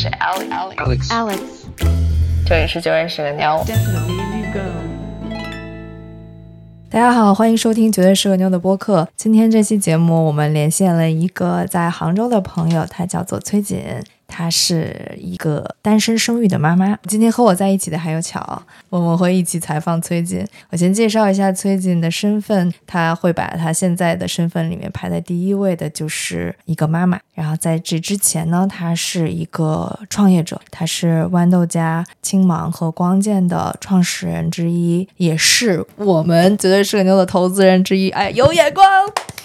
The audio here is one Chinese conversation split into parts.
是 Alex。Alex，这里是九认识的妞。大家好，欢迎收听绝对是个妞的播客。今天这期节目，我们连线了一个在杭州的朋友，他叫做崔锦，她是一个单身生育的妈妈。今天和我在一起的还有巧，我们会一起采访崔锦。我先介绍一下崔锦的身份，她会把她现在的身份里面排在第一位的就是一个妈妈。然后在这之前呢，她是一个创业者，她是豌豆荚、青芒和光剑的创始人之一，也是我们绝对是个妞的投资人之一。哎，有眼光！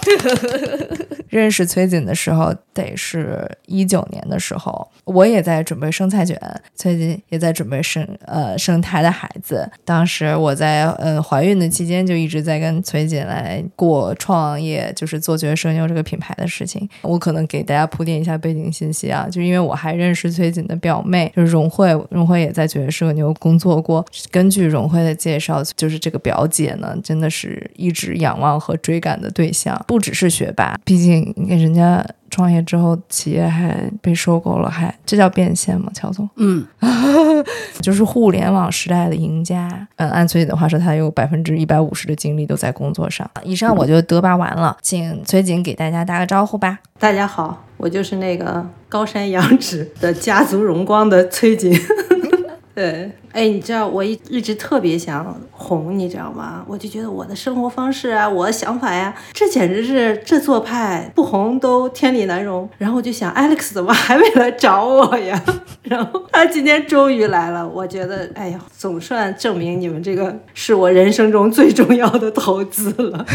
认识崔锦的时候，得是一九年的时候，我也在准备生菜卷，崔锦也在准备生呃生她的孩子。当时我在呃怀孕的期间，就一直在跟崔锦来过创业，就是做绝对社牛这个品牌的事情。我可能给大家铺垫一下背景信息啊，就因为我还认识崔锦的表妹，就是荣慧，荣慧也在绝对社牛工作过。根据荣慧的介绍，就是这个表姐呢，真的是一直仰望和追赶的对象，不只是学霸，毕竟人家创业之后，企业还被收购了，还这叫变现吗？乔总，嗯，就是互联网时代的赢家。嗯，按崔锦的话说，他有百分之一百五十的精力都在工作上。以上我就嘚吧完了，请崔锦给大家打个招呼吧。大家好，我就是那个高山仰止的家族荣光的崔锦。对，哎，你知道我一一直特别想红，你知道吗？我就觉得我的生活方式啊，我的想法呀，这简直是这做派不红都天理难容。然后我就想，Alex 怎么还没来找我呀？然后他今天终于来了，我觉得，哎呀，总算证明你们这个是我人生中最重要的投资了。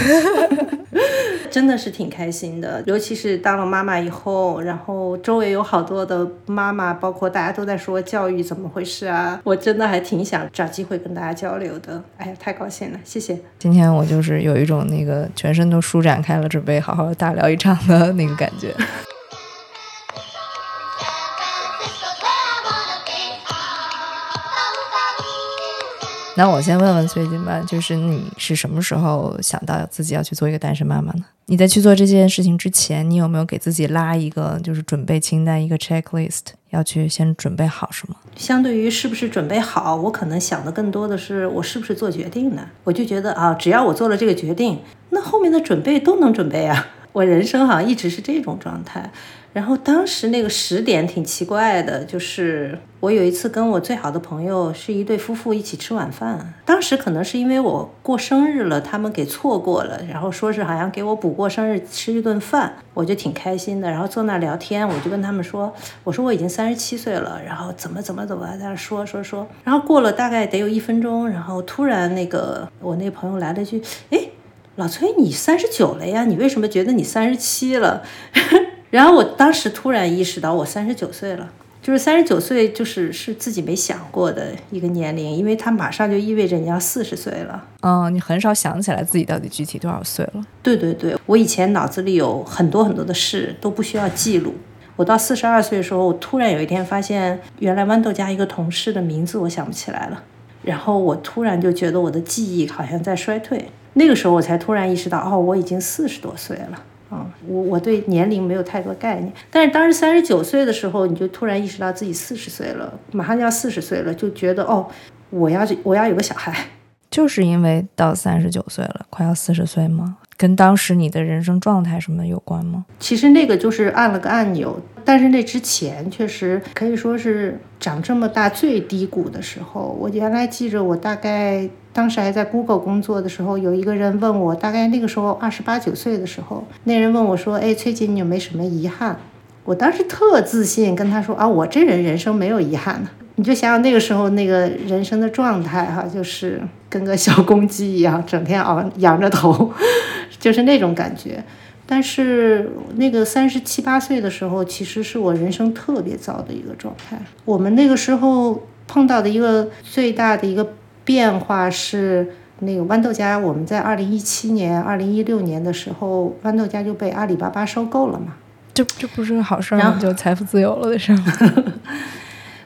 真的是挺开心的，尤其是当了妈妈以后，然后周围有好多的妈妈，包括大家都在说教育怎么回事啊，我真的还挺想找机会跟大家交流的。哎呀，太高兴了，谢谢。今天我就是有一种那个全身都舒展开了，准备好好大聊一场的那个感觉。那我先问问崔锦吧，就是你是什么时候想到自己要去做一个单身妈妈呢？你在去做这件事情之前，你有没有给自己拉一个就是准备清单，一个 checklist，要去先准备好什么？相对于是不是准备好，我可能想的更多的是我是不是做决定呢？我就觉得啊，只要我做了这个决定，那后面的准备都能准备啊。我人生好像一直是这种状态。然后当时那个时点挺奇怪的，就是我有一次跟我最好的朋友是一对夫妇一起吃晚饭，当时可能是因为我过生日了，他们给错过了，然后说是好像给我补过生日吃一顿饭，我就挺开心的。然后坐那聊天，我就跟他们说，我说我已经三十七岁了，然后怎么怎么怎么在那说说说，然后过了大概得有一分钟，然后突然那个我那朋友来了句，哎，老崔你三十九了呀，你为什么觉得你三十七了？然后我当时突然意识到，我三十九岁了，就是三十九岁，就是是自己没想过的一个年龄，因为它马上就意味着你要四十岁了。嗯，你很少想起来自己到底具体多少岁了。对对对，我以前脑子里有很多很多的事都不需要记录。我到四十二岁的时候，我突然有一天发现，原来豌豆荚一个同事的名字我想不起来了，然后我突然就觉得我的记忆好像在衰退。那个时候我才突然意识到，哦，我已经四十多岁了。啊、我我对年龄没有太多概念，但是当时三十九岁的时候，你就突然意识到自己四十岁了，马上就要四十岁了，就觉得哦，我要我要有个小孩。就是因为到三十九岁了，快要四十岁吗？跟当时你的人生状态什么有关吗？其实那个就是按了个按钮，但是那之前确实可以说是长这么大最低谷的时候。我原来记着，我大概当时还在 Google 工作的时候，有一个人问我，大概那个时候二十八九岁的时候，那人问我说：“哎，崔姐，你有没有什么遗憾？”我当时特自信跟他说：“啊，我这人人生没有遗憾的。”你就想想那个时候那个人生的状态哈，就是跟个小公鸡一样，整天昂仰着头，就是那种感觉。但是那个三十七八岁的时候，其实是我人生特别糟的一个状态。我们那个时候碰到的一个最大的一个变化是，那个豌豆荚，我们在二零一七年、二零一六年的时候，豌豆荚就被阿里巴巴收购了嘛。这这不是个好事儿吗？就财富自由了的事儿吗？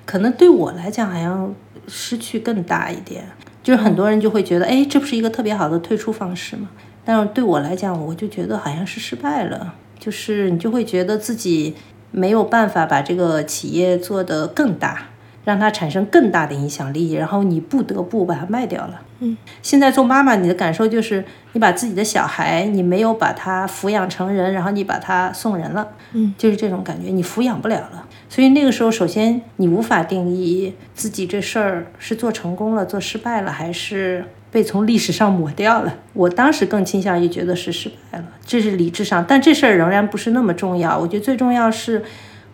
可能对我来讲，好像失去更大一点。就是很多人就会觉得，哎，这不是一个特别好的退出方式吗？但是对我来讲，我就觉得好像是失败了。就是你就会觉得自己没有办法把这个企业做得更大，让它产生更大的影响力，然后你不得不把它卖掉了。嗯，现在做妈妈，你的感受就是你把自己的小孩，你没有把他抚养成人，然后你把他送人了。嗯，就是这种感觉，你抚养不了了。所以那个时候，首先你无法定义自己这事儿是做成功了、做失败了，还是被从历史上抹掉了。我当时更倾向于觉得是失败了，这是理智上，但这事儿仍然不是那么重要。我觉得最重要是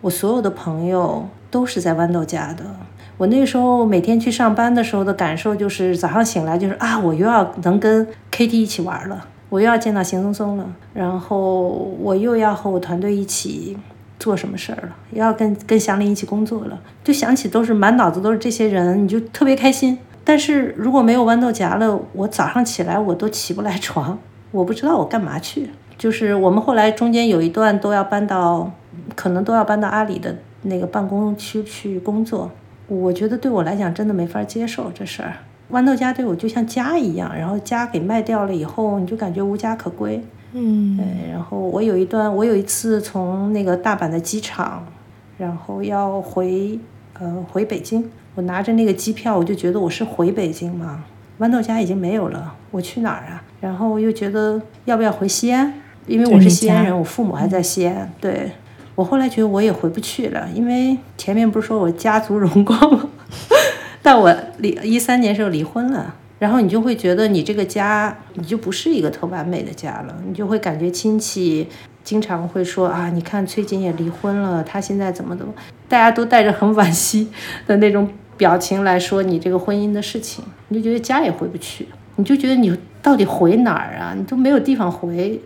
我所有的朋友都是在豌豆荚的。我那时候每天去上班的时候的感受就是早上醒来就是啊，我又要能跟 KT 一起玩了，我又要见到邢松松了，然后我又要和我团队一起做什么事儿了，要跟跟祥林一起工作了，就想起都是满脑子都是这些人，你就特别开心。但是如果没有豌豆荚了，我早上起来我都起不来床，我不知道我干嘛去。就是我们后来中间有一段都要搬到，可能都要搬到阿里的那个办公区去工作。我觉得对我来讲真的没法接受这事儿。豌豆荚对我就像家一样，然后家给卖掉了以后，你就感觉无家可归。嗯，对。然后我有一段，我有一次从那个大阪的机场，然后要回呃回北京，我拿着那个机票，我就觉得我是回北京嘛。豌豆荚已经没有了，我去哪儿啊？然后又觉得要不要回西安？因为我是西安人，我父母还在西安。对。我后来觉得我也回不去了，因为前面不是说我家族荣光吗？但我离一三年时候离婚了，然后你就会觉得你这个家你就不是一个特完美的家了，你就会感觉亲戚经常会说啊，你看崔瑾也离婚了，他现在怎么怎么，大家都带着很惋惜的那种表情来说你这个婚姻的事情，你就觉得家也回不去，你就觉得你到底回哪儿啊？你都没有地方回，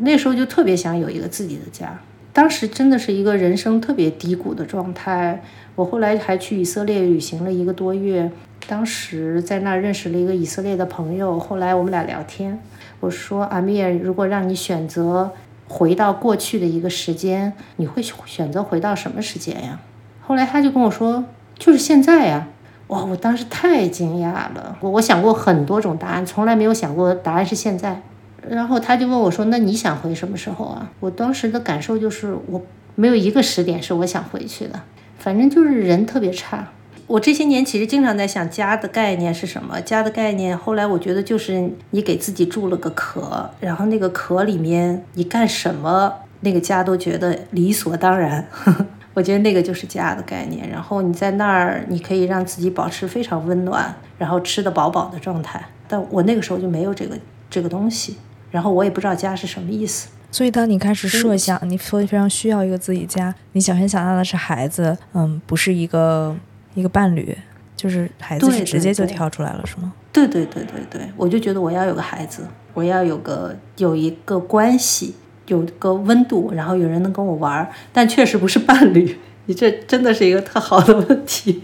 那时候就特别想有一个自己的家。当时真的是一个人生特别低谷的状态。我后来还去以色列旅行了一个多月，当时在那儿认识了一个以色列的朋友。后来我们俩聊天，我说：“阿米尔，如果让你选择回到过去的一个时间，你会选择回到什么时间呀？”后来他就跟我说：“就是现在呀！”哇，我当时太惊讶了。我我想过很多种答案，从来没有想过答案是现在。然后他就问我说：“那你想回什么时候啊？”我当时的感受就是，我没有一个时点是我想回去的，反正就是人特别差。我这些年其实经常在想家的概念是什么？家的概念，后来我觉得就是你给自己筑了个壳，然后那个壳里面你干什么，那个家都觉得理所当然。我觉得那个就是家的概念。然后你在那儿，你可以让自己保持非常温暖，然后吃得饱饱的状态。但我那个时候就没有这个这个东西。然后我也不知道家是什么意思，所以当你开始设想，你所以非常需要一个自己家，你首先想到的是孩子，嗯，不是一个一个伴侣，就是孩子是直接就跳出来了，是吗？对对对对对，我就觉得我要有个孩子，我要有个有一个关系，有个温度，然后有人能跟我玩，但确实不是伴侣，你这真的是一个特好的问题。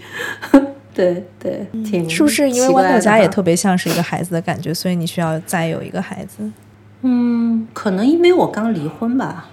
对对，挺是不是因为豌豆荚也特别像是一个孩子的感觉，所以你需要再有一个孩子？嗯，可能因为我刚离婚吧，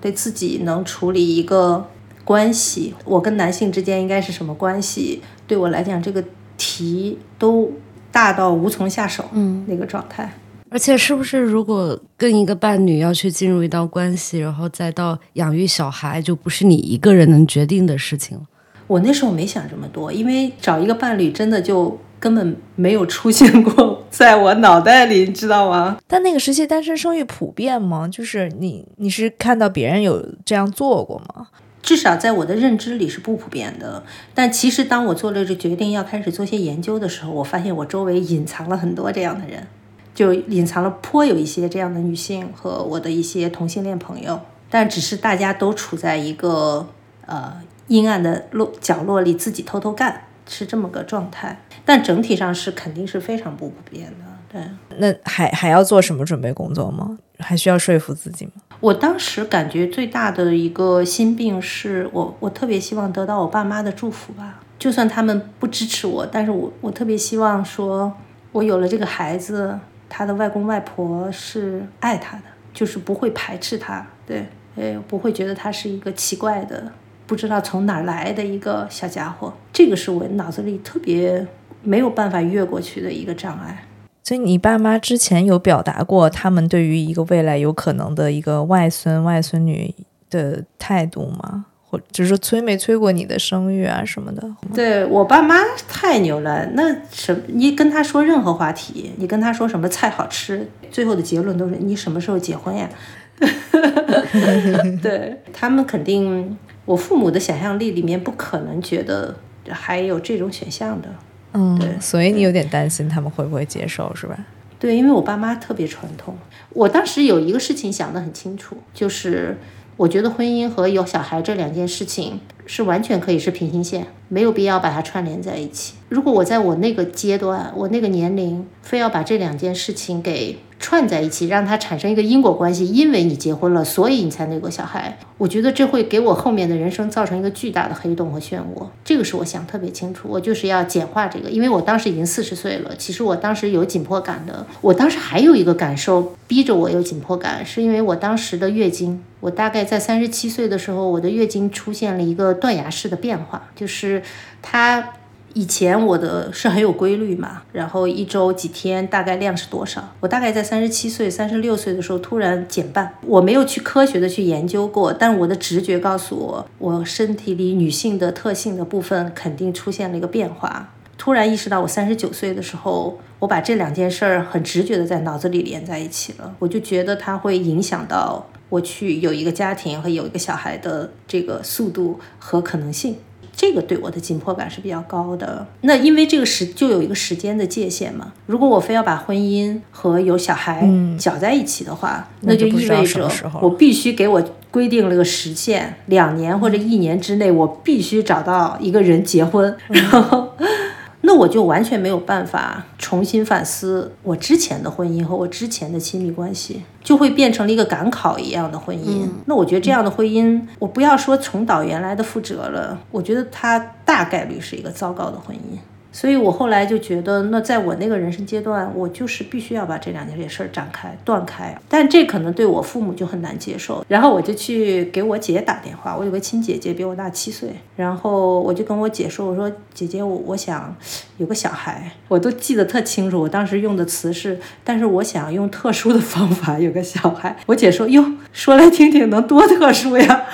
对自己能处理一个关系，我跟男性之间应该是什么关系？对我来讲，这个题都大到无从下手，嗯，那个状态。而且，是不是如果跟一个伴侣要去进入一段关系，然后再到养育小孩，就不是你一个人能决定的事情了？我那时候没想这么多，因为找一个伴侣真的就。根本没有出现过 在我脑袋里，你知道吗？但那个时期单身生育普遍吗？就是你你是看到别人有这样做过吗？至少在我的认知里是不普遍的。但其实当我做了这决定要开始做些研究的时候，我发现我周围隐藏了很多这样的人，就隐藏了颇有一些这样的女性和我的一些同性恋朋友。但只是大家都处在一个呃阴暗的落角落里，自己偷偷干，是这么个状态。但整体上是肯定是非常不普遍的，对。那还还要做什么准备工作吗？还需要说服自己吗？我当时感觉最大的一个心病是我，我特别希望得到我爸妈的祝福吧。就算他们不支持我，但是我我特别希望说，我有了这个孩子，他的外公外婆是爱他的，就是不会排斥他，对，呃，不会觉得他是一个奇怪的，不知道从哪来的一个小家伙。这个是我脑子里特别。没有办法越过去的一个障碍，所以你爸妈之前有表达过他们对于一个未来有可能的一个外孙外孙女的态度吗？或就是说催没催过你的生育啊什么的？对我爸妈太牛了，那什你跟他说任何话题，你跟他说什么菜好吃，最后的结论都是你什么时候结婚呀？对他们肯定，我父母的想象力里面不可能觉得还有这种选项的。嗯，对所以你有点担心他们会不会接受，是吧？对，因为我爸妈特别传统。我当时有一个事情想得很清楚，就是我觉得婚姻和有小孩这两件事情是完全可以是平行线，没有必要把它串联在一起。如果我在我那个阶段，我那个年龄，非要把这两件事情给串在一起，让它产生一个因果关系，因为你结婚了，所以你才有个小孩。我觉得这会给我后面的人生造成一个巨大的黑洞和漩涡。这个是我想特别清楚，我就是要简化这个，因为我当时已经四十岁了，其实我当时有紧迫感的。我当时还有一个感受逼着我有紧迫感，是因为我当时的月经，我大概在三十七岁的时候，我的月经出现了一个断崖式的变化，就是它。以前我的是很有规律嘛，然后一周几天大概量是多少？我大概在三十七岁、三十六岁的时候突然减半。我没有去科学的去研究过，但我的直觉告诉我，我身体里女性的特性的部分肯定出现了一个变化。突然意识到，我三十九岁的时候，我把这两件事儿很直觉的在脑子里连在一起了。我就觉得它会影响到我去有一个家庭和有一个小孩的这个速度和可能性。这个对我的紧迫感是比较高的。那因为这个时就有一个时间的界限嘛。如果我非要把婚姻和有小孩搅在一起的话，那就意味着我必须给我规定了个时限，两年或者一年之内，我必须找到一个人结婚，然后。那我就完全没有办法重新反思我之前的婚姻和我之前的亲密关系，就会变成了一个赶考一样的婚姻。那我觉得这样的婚姻，我不要说重蹈原来的覆辙了，我觉得它大概率是一个糟糕的婚姻。所以我后来就觉得，那在我那个人生阶段，我就是必须要把这两件事儿展开、断开。但这可能对我父母就很难接受。然后我就去给我姐打电话，我有个亲姐姐比我大七岁，然后我就跟我姐说：“我说姐姐，我我想有个小孩，我都记得特清楚。我当时用的词是，但是我想用特殊的方法有个小孩。”我姐说：“哟，说来听听，能多特殊呀？”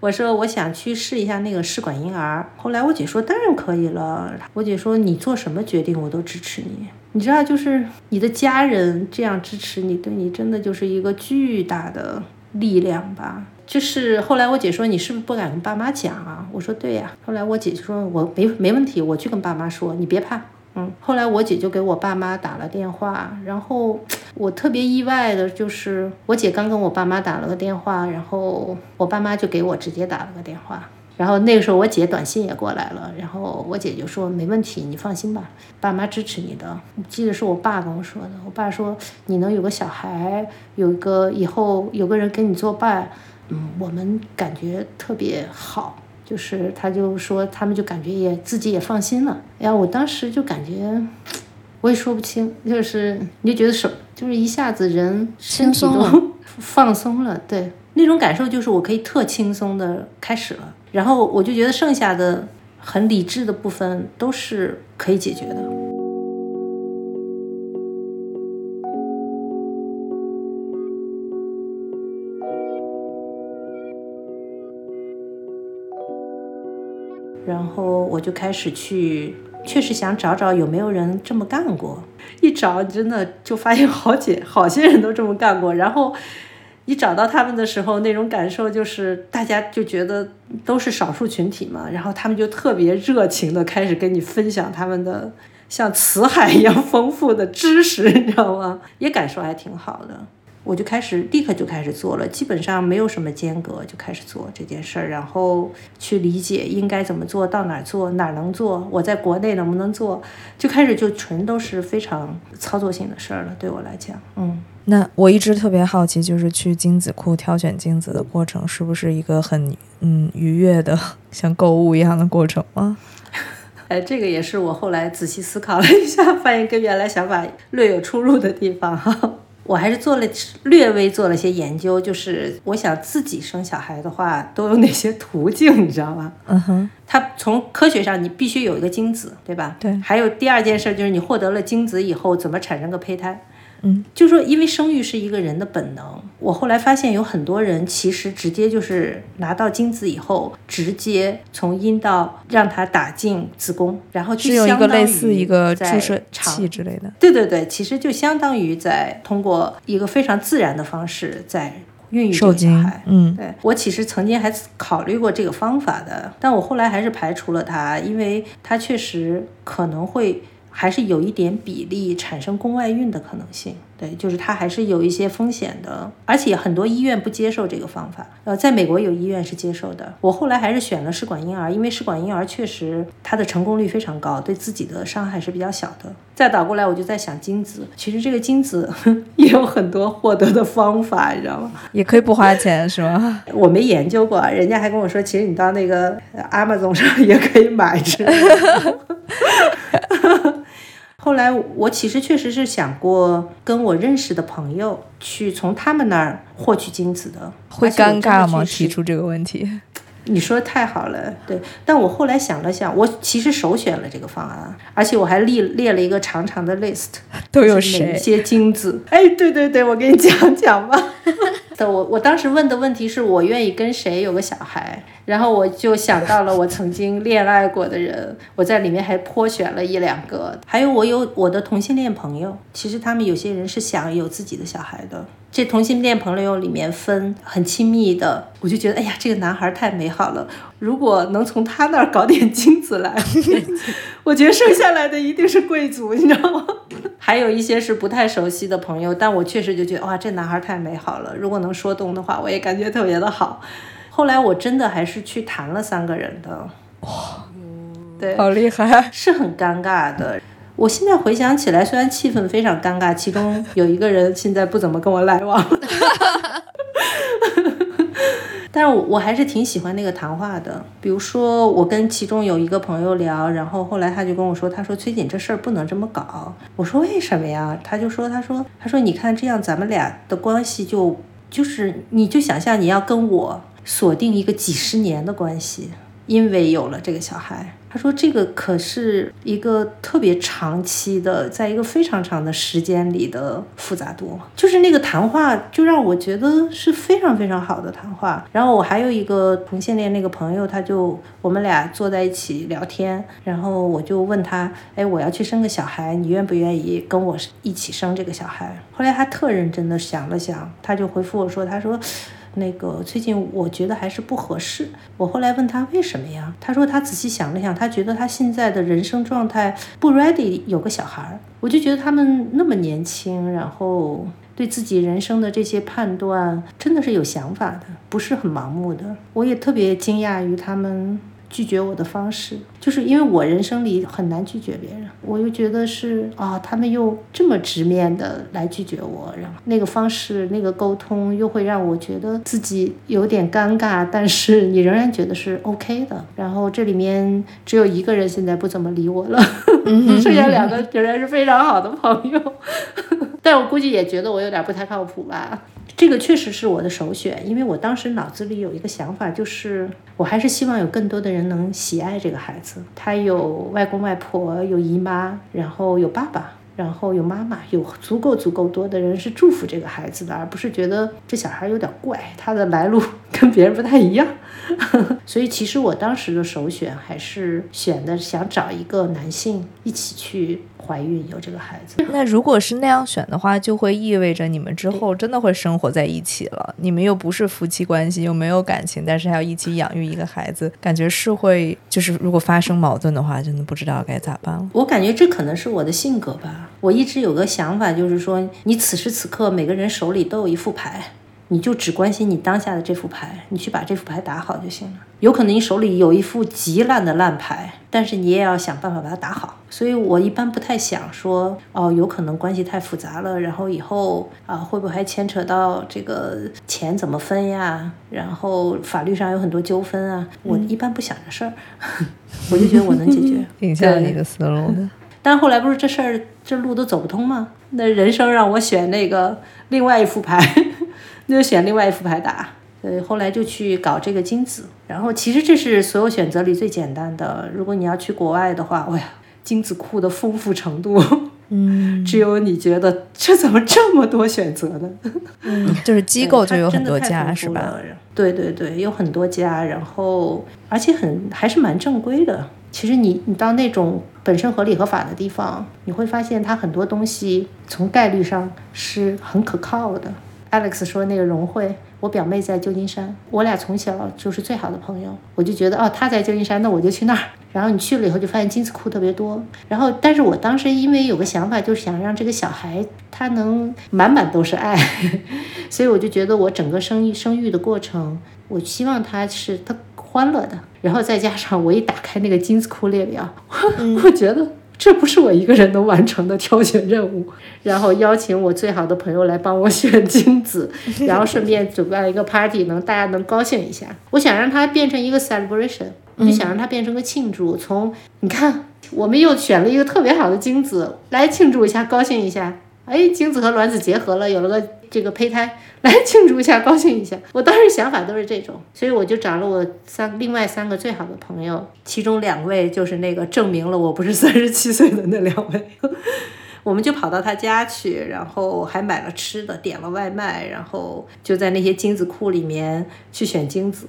我说我想去试一下那个试管婴儿。后来我姐说当然可以了。我姐说你做什么决定我都支持你。你知道，就是你的家人这样支持你，对你真的就是一个巨大的力量吧。就是后来我姐说你是不是不敢跟爸妈讲啊？我说对呀。后来我姐就说我没没问题，我去跟爸妈说，你别怕。后来我姐就给我爸妈打了电话，然后我特别意外的就是，我姐刚跟我爸妈打了个电话，然后我爸妈就给我直接打了个电话，然后那个时候我姐短信也过来了，然后我姐就说没问题，你放心吧，爸妈支持你的。记得是我爸跟我说的，我爸说你能有个小孩，有个以后有个人跟你作伴，嗯，我们感觉特别好。就是他就说，他们就感觉也自己也放心了。哎呀，我当时就感觉，我也说不清，就是你就觉得手就是一下子人身体都轻松了 放松了，对，那种感受就是我可以特轻松的开始了。然后我就觉得剩下的很理智的部分都是可以解决的。然后我就开始去，确实想找找有没有人这么干过。一找真的就发现好几好些人都这么干过。然后一找到他们的时候，那种感受就是大家就觉得都是少数群体嘛，然后他们就特别热情的开始跟你分享他们的像辞海一样丰富的知识，你知道吗？也感受还挺好的。我就开始立刻就开始做了，基本上没有什么间隔就开始做这件事儿，然后去理解应该怎么做到哪儿做哪儿能做，我在国内能不能做，就开始就纯都是非常操作性的事儿了，对我来讲，嗯。那我一直特别好奇，就是去精子库挑选精子的过程，是不是一个很嗯愉悦的像购物一样的过程吗？哎，这个也是我后来仔细思考了一下，发现跟原来想法略有出入的地方哈。我还是做了略微做了些研究，就是我想自己生小孩的话，都有哪些途径，你知道吗？嗯哼，它从科学上，你必须有一个精子，对吧？对还有第二件事就是你获得了精子以后，怎么产生个胚胎？嗯，就说因为生育是一个人的本能，我后来发现有很多人其实直接就是拿到精子以后，直接从阴道让它打进子宫，然后就是有一相当个类似一个注在射肠器之类的。对对对，其实就相当于在通过一个非常自然的方式在孕育这个小孩。，嗯，对我其实曾经还考虑过这个方法的，但我后来还是排除了它，因为它确实可能会还是有一点比例产生宫外孕的可能性。对，就是它还是有一些风险的，而且很多医院不接受这个方法。呃，在美国有医院是接受的。我后来还是选了试管婴儿，因为试管婴儿确实它的成功率非常高，对自己的伤害是比较小的。再倒过来，我就在想精子，其实这个精子 也有很多获得的方法，你知道吗？也可以不花钱是吗？我没研究过，人家还跟我说，其实你到那个呃 Amazon 上也可以买之类的。后来我其实确实是想过跟我认识的朋友去从他们那儿获取精子的，会尴尬吗？提出这个问题，你说的太好了，对。但我后来想了想，我其实首选了这个方案，而且我还列列了一个长长的 list，都有是哪？些精子？哎，对对对，我给你讲讲吧。我我当时问的问题是我愿意跟谁有个小孩，然后我就想到了我曾经恋爱过的人，我在里面还颇选了一两个，还有我有我的同性恋朋友，其实他们有些人是想有自己的小孩的。这同性恋朋友里面分很亲密的，我就觉得哎呀，这个男孩太美好了。如果能从他那儿搞点金子来，我觉得生下来的一定是贵族，你知道吗？还有一些是不太熟悉的朋友，但我确实就觉得哇，这男孩太美好了。如果能说动的话，我也感觉特别的好。后来我真的还是去谈了三个人的，哇，对，好厉害！是很尴尬的。我现在回想起来，虽然气氛非常尴尬，其中有一个人现在不怎么跟我来往，但是我我还是挺喜欢那个谈话的。比如说，我跟其中有一个朋友聊，然后后来他就跟我说，他说崔锦这事儿不能这么搞。我说为什么呀？他就说，他说他说你看这样咱们俩的关系就就是你就想象你要跟我锁定一个几十年的关系，因为有了这个小孩。他说：“这个可是一个特别长期的，在一个非常长的时间里的复杂度，就是那个谈话，就让我觉得是非常非常好的谈话。然后我还有一个同性恋那个朋友，他就我们俩坐在一起聊天，然后我就问他：，哎，我要去生个小孩，你愿不愿意跟我一起生这个小孩？后来他特认真的想了想，他就回复我说：，他说。”那个最近我觉得还是不合适。我后来问他为什么呀？他说他仔细想了想，他觉得他现在的人生状态不 ready 有个小孩儿。我就觉得他们那么年轻，然后对自己人生的这些判断真的是有想法的，不是很盲目的。我也特别惊讶于他们。拒绝我的方式，就是因为我人生里很难拒绝别人，我又觉得是啊，他们又这么直面的来拒绝我，然后那个方式、那个沟通又会让我觉得自己有点尴尬，但是你仍然觉得是 OK 的。然后这里面只有一个人现在不怎么理我了，剩下两个仍然是非常好的朋友，但我估计也觉得我有点不太靠谱吧。这个确实是我的首选，因为我当时脑子里有一个想法，就是我还是希望有更多的人能喜爱这个孩子。他有外公外婆，有姨妈，然后有爸爸，然后有妈妈，有足够足够多的人是祝福这个孩子的，而不是觉得这小孩有点怪，他的来路 跟别人不太一样。所以其实我当时的首选还是选的想找一个男性一起去怀孕有这个孩子。那如果是那样选的话，就会意味着你们之后真的会生活在一起了。你们又不是夫妻关系，又没有感情，但是还要一起养育一个孩子，感觉是会就是如果发生矛盾的话，真的不知道该咋办了。我感觉这可能是我的性格吧。我一直有个想法，就是说，你此时此刻每个人手里都有一副牌，你就只关心你当下的这副牌，你去把这副牌打好就行了。有可能你手里有一副极烂的烂牌，但是你也要想办法把它打好。所以我一般不太想说，哦，有可能关系太复杂了，然后以后啊会不会还牵扯到这个钱怎么分呀？然后法律上有很多纠纷啊，我一般不想这事儿，我就觉得我能解决。挺像你的思路的。但后来不是这事儿这路都走不通吗？那人生让我选那个另外一副牌，那就选另外一副牌打。对，后来就去搞这个精子。然后其实这是所有选择里最简单的。如果你要去国外的话，哎呀，精子库的丰富程度嗯只有你觉得这怎么这么多选择呢？嗯，就是机构就有很多家是吧？对对对，有很多家，然后而且很还是蛮正规的。其实你你到那种本身合理合法的地方，你会发现它很多东西从概率上是很可靠的。Alex 说那个融汇，我表妹在旧金山，我俩从小就是最好的朋友，我就觉得哦，她在旧金山，那我就去那儿。然后你去了以后，就发现金子库特别多。然后，但是我当时因为有个想法，就是想让这个小孩他能满满都是爱，所以我就觉得我整个生育生育的过程，我希望他是他欢乐的。然后再加上我一打开那个金子库列表，我觉得这不是我一个人能完成的挑选任务。然后邀请我最好的朋友来帮我选精子，然后顺便举办一个 party，能大家能高兴一下。我想让它变成一个 celebration，就想让它变成个庆祝。从你看，我们又选了一个特别好的精子来庆祝一下，高兴一下。哎，精子和卵子结合了，有了个这个胚胎，来庆祝一下，高兴一下。我当时想法都是这种，所以我就找了我三另外三个最好的朋友，其中两位就是那个证明了我不是三十七岁的那两位。我们就跑到他家去，然后还买了吃的，点了外卖，然后就在那些精子库里面去选精子。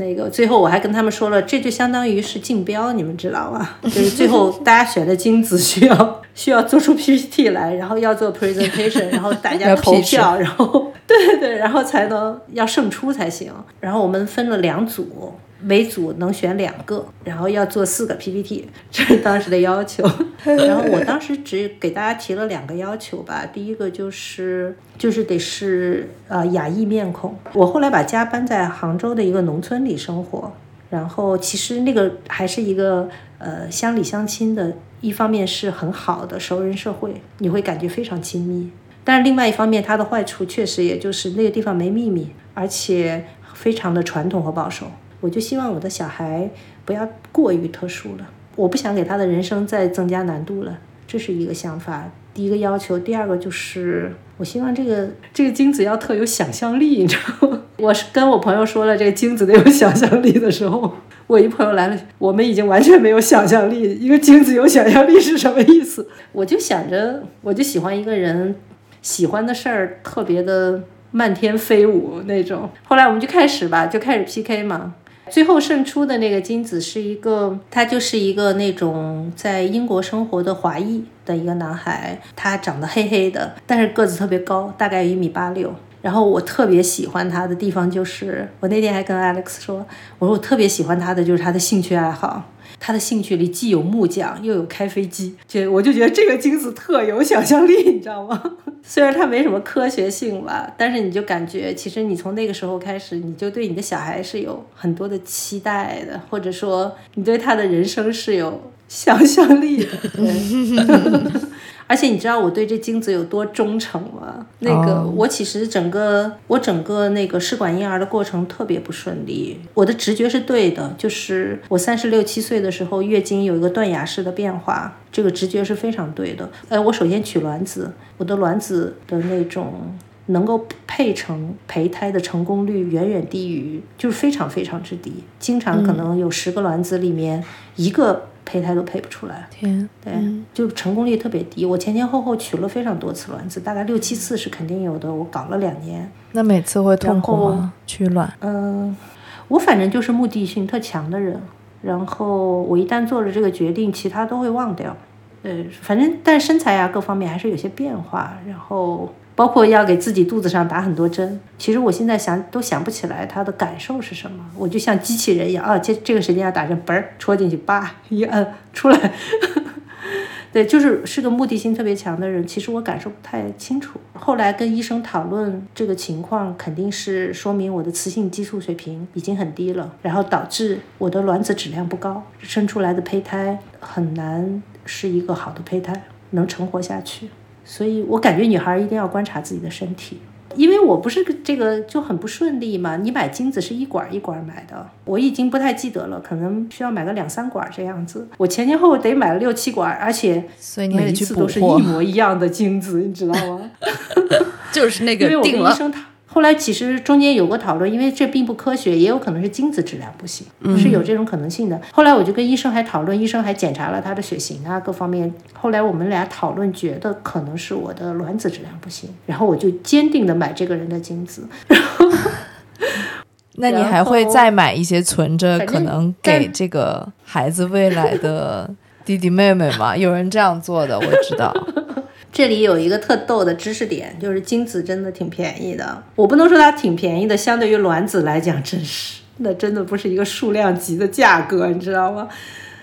那个最后我还跟他们说了，这就相当于是竞标，你们知道吗？就是最后大家选的精子需要需要做出 PPT 来，然后要做 presentation，然后大家要投票，然后 对对对，然后才能要胜出才行。然后我们分了两组。每组能选两个，然后要做四个 PPT，这是当时的要求。然后我当时只给大家提了两个要求吧，第一个就是就是得是呃亚裔面孔。我后来把家搬在杭州的一个农村里生活，然后其实那个还是一个呃乡里乡亲的，一方面是很好的熟人社会，你会感觉非常亲密。但是另外一方面，它的坏处确实也就是那个地方没秘密，而且非常的传统和保守。我就希望我的小孩不要过于特殊了，我不想给他的人生再增加难度了，这是一个想法。第一个要求，第二个就是我希望这个这个精子要特有想象力，你知道吗？我是跟我朋友说了这个精子得有想象力的时候，我一朋友来了，我们已经完全没有想象力。一个精子有想象力是什么意思？我就想着，我就喜欢一个人喜欢的事儿特别的漫天飞舞那种。后来我们就开始吧，就开始 PK 嘛。最后胜出的那个金子是一个，他就是一个那种在英国生活的华裔的一个男孩，他长得黑黑的，但是个子特别高，大概有一米八六。然后我特别喜欢他的地方就是，我那天还跟 Alex 说，我说我特别喜欢他的就是他的兴趣爱好。他的兴趣里既有木匠，又有开飞机，就我就觉得这个精子特有想象力，你知道吗？虽然他没什么科学性吧，但是你就感觉，其实你从那个时候开始，你就对你的小孩是有很多的期待的，或者说你对他的人生是有想象力的。而且你知道我对这精子有多忠诚吗？那个哦我其实整个我整个那个试管婴儿的过程特别不顺利，我的直觉是对的，就是我三十六七岁的时候月经有一个断崖式的变化，这个直觉是非常对的。呃，我首先取卵子，我的卵子的那种能够配成胚胎的成功率远远低于，就是非常非常之低，经常可能有十个卵子里面一个胚胎都配不出来。天，对，就成功率特别低。我前前后后取了非常多次卵子，大概六七次是肯定有的。我搞了两年，那每次会痛苦吗？取卵？嗯、我反正就是目的性特强的人。然后我一旦做了这个决定，其他都会忘掉。呃，反正但身材啊各方面还是有些变化。然后包括要给自己肚子上打很多针，其实我现在想都想不起来它的感受是什么。我就像机器人一样啊，这这个时间要打针，嘣儿戳进去，叭一摁出来。对，就是是个目的性特别强的人，其实我感受不太清楚。后来跟医生讨论这个情况，肯定是说明我的雌性激素水平已经很低了，然后导致我的卵子质量不高，生出来的胚胎很难是一个好的胚胎，能成活下去。所以我感觉女孩一定要观察自己的身体。因为我不是这个就很不顺利嘛，你买精子是一管一管买的，我已经不太记得了，可能需要买个两三管这样子。我前前后后得买了六七管，而且每次都是一。模一样的精子，你知道吗？就是那个因为我跟医生讨，后后来其实中间有过讨论，因为这并不科学，也有可能是精子质量不行，是有这种可能性的。后来我就跟医生还讨论，医生还检查了他的血型啊各方面。后来我们俩讨论，觉得可能是我的卵子质量不行，然后我就坚定的买这个人的精子。然后，那你还会再买一些存着，可能给这个孩子未来的弟弟妹妹吗？有人这样做的，我知道。这里有一个特逗的知识点，就是精子真的挺便宜的。我不能说它挺便宜的，相对于卵子来讲，真是那真的不是一个数量级的价格，你知道吗？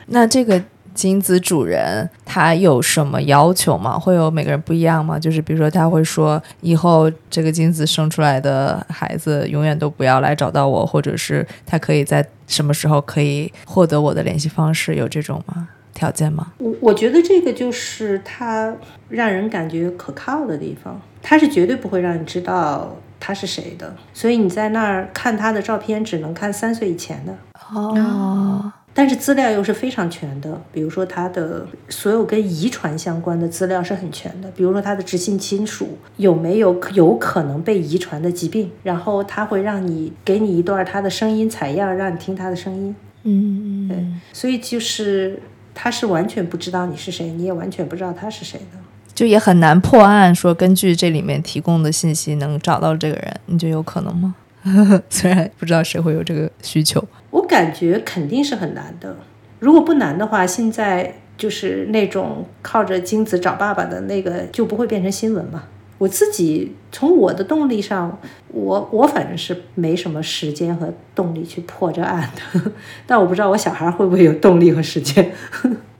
那这个精子主人他有什么要求吗？会有每个人不一样吗？就是比如说他会说，以后这个精子生出来的孩子永远都不要来找到我，或者是他可以在什么时候可以获得我的联系方式？有这种吗？条件吗？我我觉得这个就是他让人感觉可靠的地方，他是绝对不会让你知道他是谁的，所以你在那儿看他的照片只能看三岁以前的哦。但是资料又是非常全的，比如说他的所有跟遗传相关的资料是很全的，比如说他的直系亲属有没有有可能被遗传的疾病，然后他会让你给你一段他的声音采样，让你听他的声音。嗯，对，所以就是。他是完全不知道你是谁，你也完全不知道他是谁的，就也很难破案。说根据这里面提供的信息能找到这个人，你觉得有可能吗？虽然不知道谁会有这个需求，我感觉肯定是很难的。如果不难的话，现在就是那种靠着精子找爸爸的那个就不会变成新闻嘛。我自己从我的动力上，我我反正是没什么时间和动力去破这案的，但我不知道我小孩会不会有动力和时间。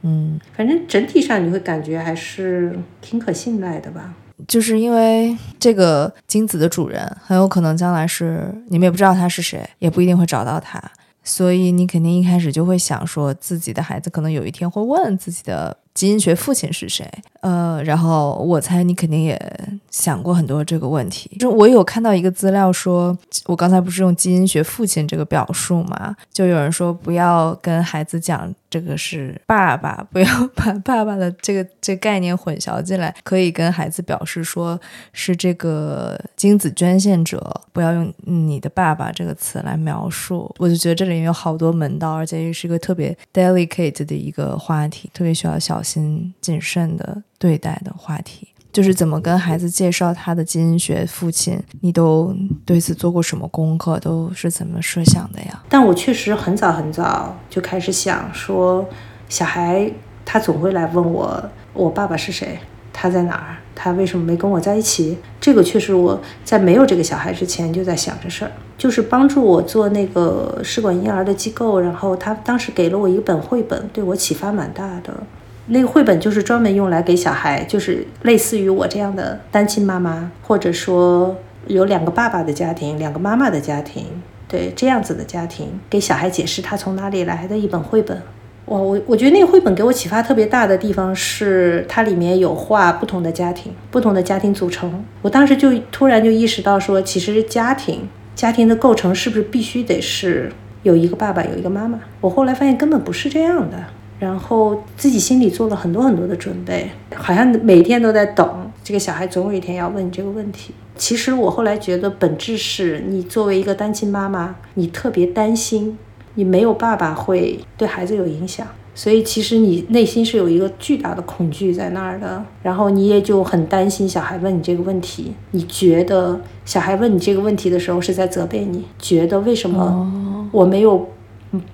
嗯，反正整体上你会感觉还是挺可信赖的吧。就是因为这个精子的主人很有可能将来是你们也不知道他是谁，也不一定会找到他，所以你肯定一开始就会想说自己的孩子可能有一天会问自己的。基因学父亲是谁？呃，然后我猜你肯定也想过很多这个问题。就我有看到一个资料说，我刚才不是用基因学父亲这个表述嘛？就有人说不要跟孩子讲这个是爸爸，不要把爸爸的这个这概念混淆进来，可以跟孩子表示说是这个精子捐献者，不要用你的爸爸这个词来描述。我就觉得这里面有好多门道，而且又是一个特别 delicate 的一个话题，特别需要小。心心谨慎的对待的话题，就是怎么跟孩子介绍他的基因学父亲？你都对此做过什么功课？都是怎么设想的呀？但我确实很早很早就开始想说，小孩他总会来问我，我爸爸是谁？他在哪儿？他为什么没跟我在一起？这个确实我在没有这个小孩之前就在想这事儿，就是帮助我做那个试管婴儿的机构，然后他当时给了我一本绘本，对我启发蛮大的。那个绘本就是专门用来给小孩，就是类似于我这样的单亲妈妈，或者说有两个爸爸的家庭、两个妈妈的家庭，对这样子的家庭，给小孩解释他从哪里来的一本绘本。我，我我觉得那个绘本给我启发特别大的地方是，它里面有画不同的家庭，不同的家庭组成。我当时就突然就意识到说，其实家庭家庭的构成是不是必须得是有一个爸爸，有一个妈妈？我后来发现根本不是这样的。然后自己心里做了很多很多的准备，好像每天都在等这个小孩总有一天要问你这个问题。其实我后来觉得本质是你作为一个单亲妈妈，你特别担心你没有爸爸会对孩子有影响，所以其实你内心是有一个巨大的恐惧在那儿的。然后你也就很担心小孩问你这个问题，你觉得小孩问你这个问题的时候是在责备你，觉得为什么我没有。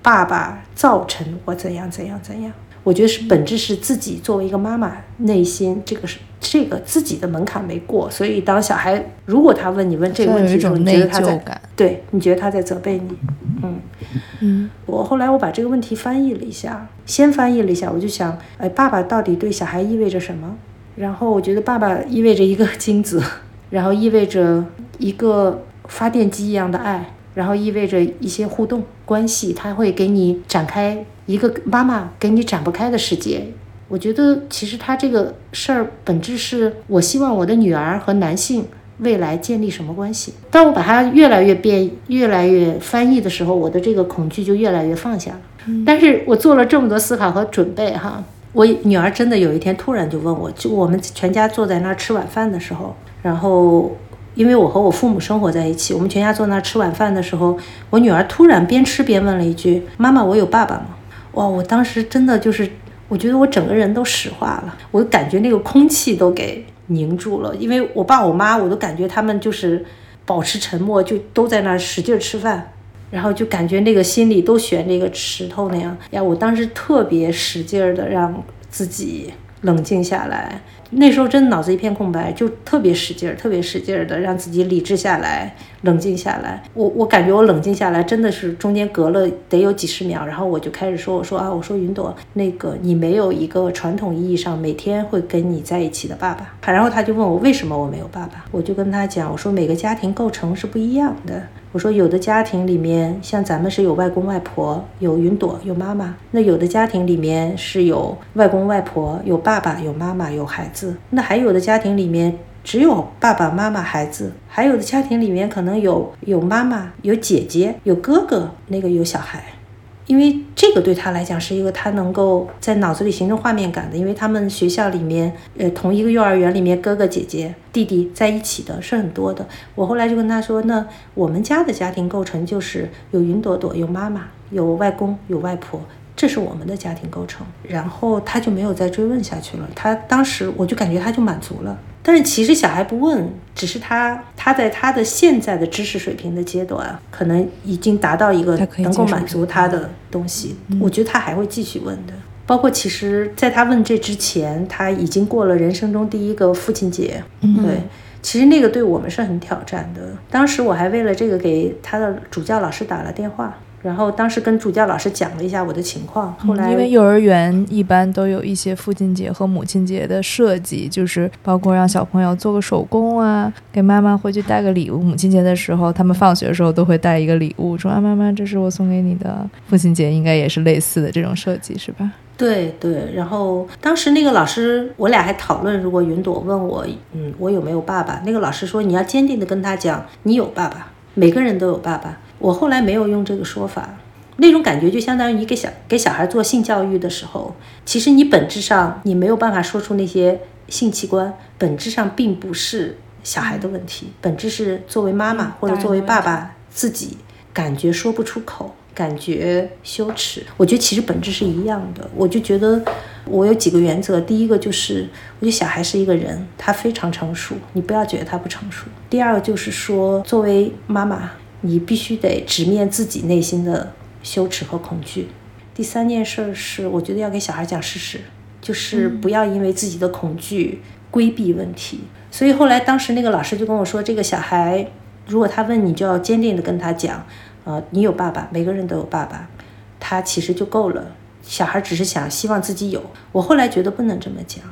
爸爸造成我怎样怎样怎样？我觉得是本质是自己作为一个妈妈内心这个是这个自己的门槛没过，所以当小孩如果他问你问这个问题的时候，你觉得他在对你觉得他在责备你？嗯嗯。我后来我把这个问题翻译了一下，先翻译了一下，我就想，哎，爸爸到底对小孩意味着什么？然后我觉得爸爸意味着一个精子，然后意味着一个发电机一样的爱。然后意味着一些互动关系，它会给你展开一个妈妈给你展不开的世界。我觉得其实他这个事儿本质是我希望我的女儿和男性未来建立什么关系。当我把它越来越变、越来越翻译的时候，我的这个恐惧就越来越放下了。但是我做了这么多思考和准备，哈，我女儿真的有一天突然就问我，就我们全家坐在那儿吃晚饭的时候，然后。因为我和我父母生活在一起，我们全家坐那儿吃晚饭的时候，我女儿突然边吃边问了一句：“妈妈，我有爸爸吗？”哇，我当时真的就是，我觉得我整个人都石化了，我感觉那个空气都给凝住了，因为我爸我妈，我都感觉他们就是保持沉默，就都在那儿使劲吃饭。然后就感觉那个心里都悬着一个石头那样呀！我当时特别使劲儿的让自己冷静下来。那时候真的脑子一片空白，就特别使劲儿，特别使劲儿的让自己理智下来，冷静下来。我我感觉我冷静下来，真的是中间隔了得有几十秒，然后我就开始说：“我说啊，我说云朵，那个你没有一个传统意义上每天会跟你在一起的爸爸。”然后他就问我为什么我没有爸爸，我就跟他讲：“我说每个家庭构成是不一样的。我说有的家庭里面像咱们是有外公外婆，有云朵，有妈妈；那有的家庭里面是有外公外婆，有爸爸，有妈妈，有孩子。”那还有的家庭里面只有爸爸妈妈、孩子，还有的家庭里面可能有有妈妈、有姐姐、有哥哥，那个有小孩，因为这个对他来讲是一个他能够在脑子里形成画面感的，因为他们学校里面，呃，同一个幼儿园里面，哥哥姐姐、弟弟在一起的是很多的。我后来就跟他说，那我们家的家庭构成就是有云朵朵，有妈妈，有外公，有外婆。这是我们的家庭构成，然后他就没有再追问下去了。他当时我就感觉他就满足了，但是其实小孩不问，只是他他在他的现在的知识水平的阶段，可能已经达到一个能够满足他的东西。我觉得他还会继续问的。包括其实在他问这之前，他已经过了人生中第一个父亲节。对，其实那个对我们是很挑战的。当时我还为了这个给他的主教老师打了电话。然后当时跟主教老师讲了一下我的情况，后来因为幼儿园一般都有一些父亲节和母亲节的设计，就是包括让小朋友做个手工啊，给妈妈回去带个礼物。母亲节的时候，他们放学的时候都会带一个礼物，说啊妈妈，这是我送给你的。父亲节应该也是类似的这种设计，是吧？对对。然后当时那个老师，我俩还讨论，如果云朵问我，嗯，我有没有爸爸？那个老师说，你要坚定的跟他讲，你有爸爸，每个人都有爸爸。我后来没有用这个说法，那种感觉就相当于你给小给小孩做性教育的时候，其实你本质上你没有办法说出那些性器官，本质上并不是小孩的问题，本质是作为妈妈或者作为爸爸自己感觉说不出口，感觉羞耻。我觉得其实本质是一样的。我就觉得我有几个原则，第一个就是我觉得小孩是一个人，他非常成熟，你不要觉得他不成熟。第二个就是说，作为妈妈。你必须得直面自己内心的羞耻和恐惧。第三件事是，我觉得要给小孩讲事实，就是不要因为自己的恐惧规避问题。所以后来，当时那个老师就跟我说，这个小孩如果他问你，就要坚定的跟他讲，呃，你有爸爸，每个人都有爸爸，他其实就够了。小孩只是想希望自己有。我后来觉得不能这么讲，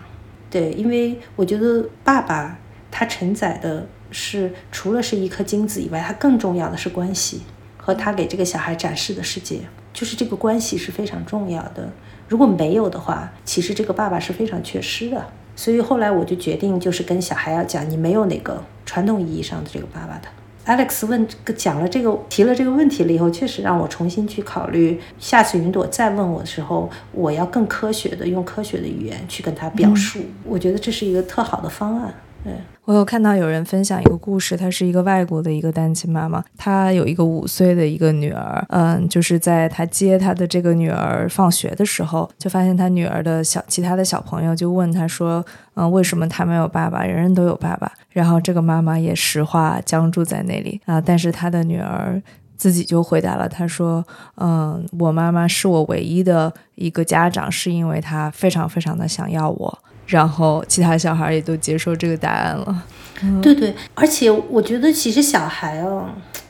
对，因为我觉得爸爸他承载的。是除了是一颗精子以外，它更重要的是关系和他给这个小孩展示的世界，就是这个关系是非常重要的。如果没有的话，其实这个爸爸是非常缺失的。所以后来我就决定，就是跟小孩要讲，你没有哪个传统意义上的这个爸爸的。Alex 问讲了这个提了这个问题了以后，确实让我重新去考虑，下次云朵再问我的时候，我要更科学的用科学的语言去跟他表述。我觉得这是一个特好的方案。对。我有看到有人分享一个故事，她是一个外国的一个单亲妈妈，她有一个五岁的一个女儿，嗯，就是在她接她的这个女儿放学的时候，就发现她女儿的小其他的小朋友就问她说，嗯，为什么她没有爸爸？人人都有爸爸。然后这个妈妈也实话僵住在那里啊，但是她的女儿自己就回答了，她说，嗯，我妈妈是我唯一的一个家长，是因为她非常非常的想要我。然后其他小孩也都接受这个答案了，对对，而且我觉得其实小孩哦，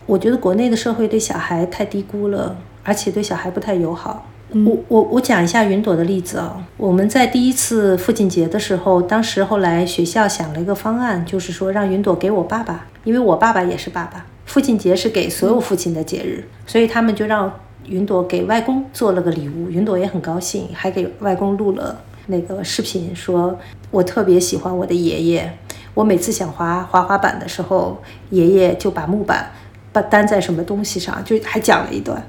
我觉得国内的社会对小孩太低估了，而且对小孩不太友好。我我我讲一下云朵的例子啊，我们在第一次父亲节的时候，当时后来学校想了一个方案，就是说让云朵给我爸爸，因为我爸爸也是爸爸，父亲节是给所有父亲的节日，所以他们就让云朵给外公做了个礼物，云朵也很高兴，还给外公录了。那个视频说，我特别喜欢我的爷爷。我每次想滑滑滑板的时候，爷爷就把木板把担在什么东西上，就还讲了一段。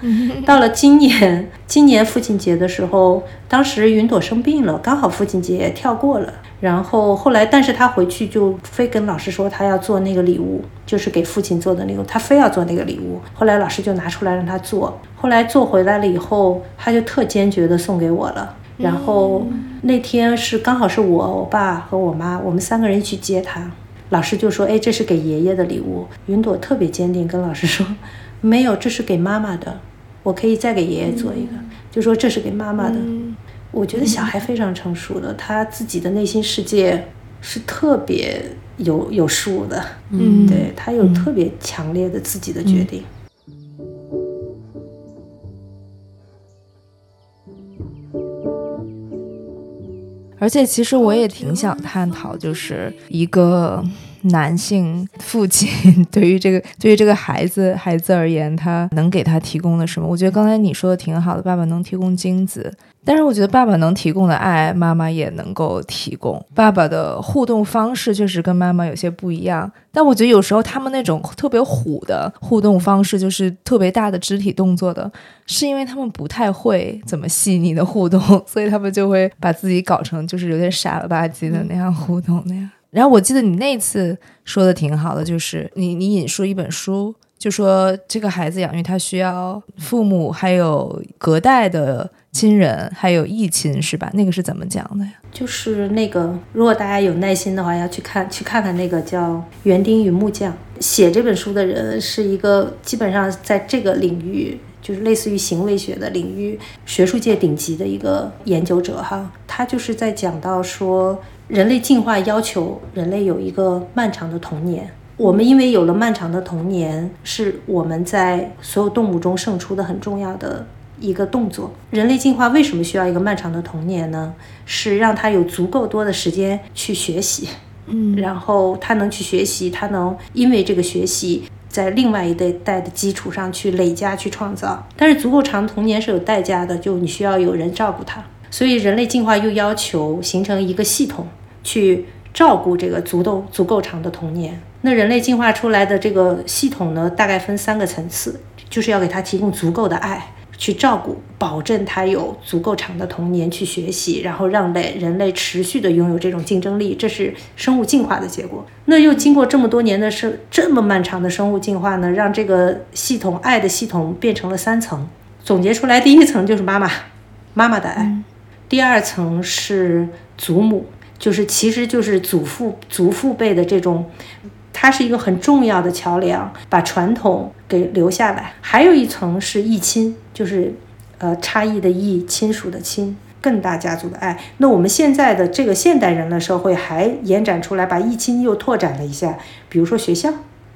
到了今年，今年父亲节的时候，当时云朵生病了，刚好父亲节跳过了。然后后来，但是他回去就非跟老师说他要做那个礼物，就是给父亲做的那个，他非要做那个礼物。后来老师就拿出来让他做，后来做回来了以后，他就特坚决的送给我了。然后那天是刚好是我、我爸和我妈，我们三个人一起接他。老师就说：“哎，这是给爷爷的礼物。”云朵特别坚定跟老师说：“ 没有，这是给妈妈的，我可以再给爷爷做一个。”就说这是给妈妈的。我觉得小孩非常成熟的，他自己的内心世界是特别有有数的。嗯对他有特别强烈的自己的决定。而且其实我也挺想探讨，就是一个男性父亲 对于这个对于这个孩子孩子而言，他能给他提供的什么？我觉得刚才你说的挺好的，爸爸能提供精子，但是我觉得爸爸能提供的爱，妈妈也能够提供。爸爸的互动方式确实跟妈妈有些不一样，但我觉得有时候他们那种特别虎的互动方式，就是特别大的肢体动作的，是因为他们不太会怎么细腻的互动，所以他们就会把自己搞成就是有点傻了吧唧的那样互动那样。然后我记得你那次说的挺好的，就是你你引述一本书，就说这个孩子养育他需要父母还有隔代的亲人，还有异亲是吧？那个是怎么讲的呀？就是那个，如果大家有耐心的话，要去看去看看那个叫《园丁与木匠》。写这本书的人是一个基本上在这个领域，就是类似于行为学的领域，学术界顶级的一个研究者哈。他就是在讲到说，人类进化要求人类有一个漫长的童年。我们因为有了漫长的童年，是我们在所有动物中胜出的很重要的一个动作。人类进化为什么需要一个漫长的童年呢？是让他有足够多的时间去学习，嗯然后他能去学习，他能因为这个学习，在另外一代代的基础上去累加、去创造。但是足够长的童年是有代价的，就你需要有人照顾他。所以人类进化又要求形成一个系统，去照顾这个足够足够长的童年。那人类进化出来的这个系统呢，大概分三个层次，就是要给他提供足够的爱。去照顾，保证他有足够长的童年去学习，然后让类人类持续的拥有这种竞争力，这是生物进化的结果。那又经过这么多年的生这么漫长的生物进化呢，让这个系统爱的系统变成了三层。总结出来，第一层就是妈妈，妈妈的爱；第二层是祖母，就是其实就是祖父祖父辈的这种。它是一个很重要的桥梁，把传统给留下来。还有一层是异亲，就是呃差异的异，亲属的亲，更大家族的爱。那我们现在的这个现代人的社会还延展出来，把义亲又拓展了一下，比如说学校、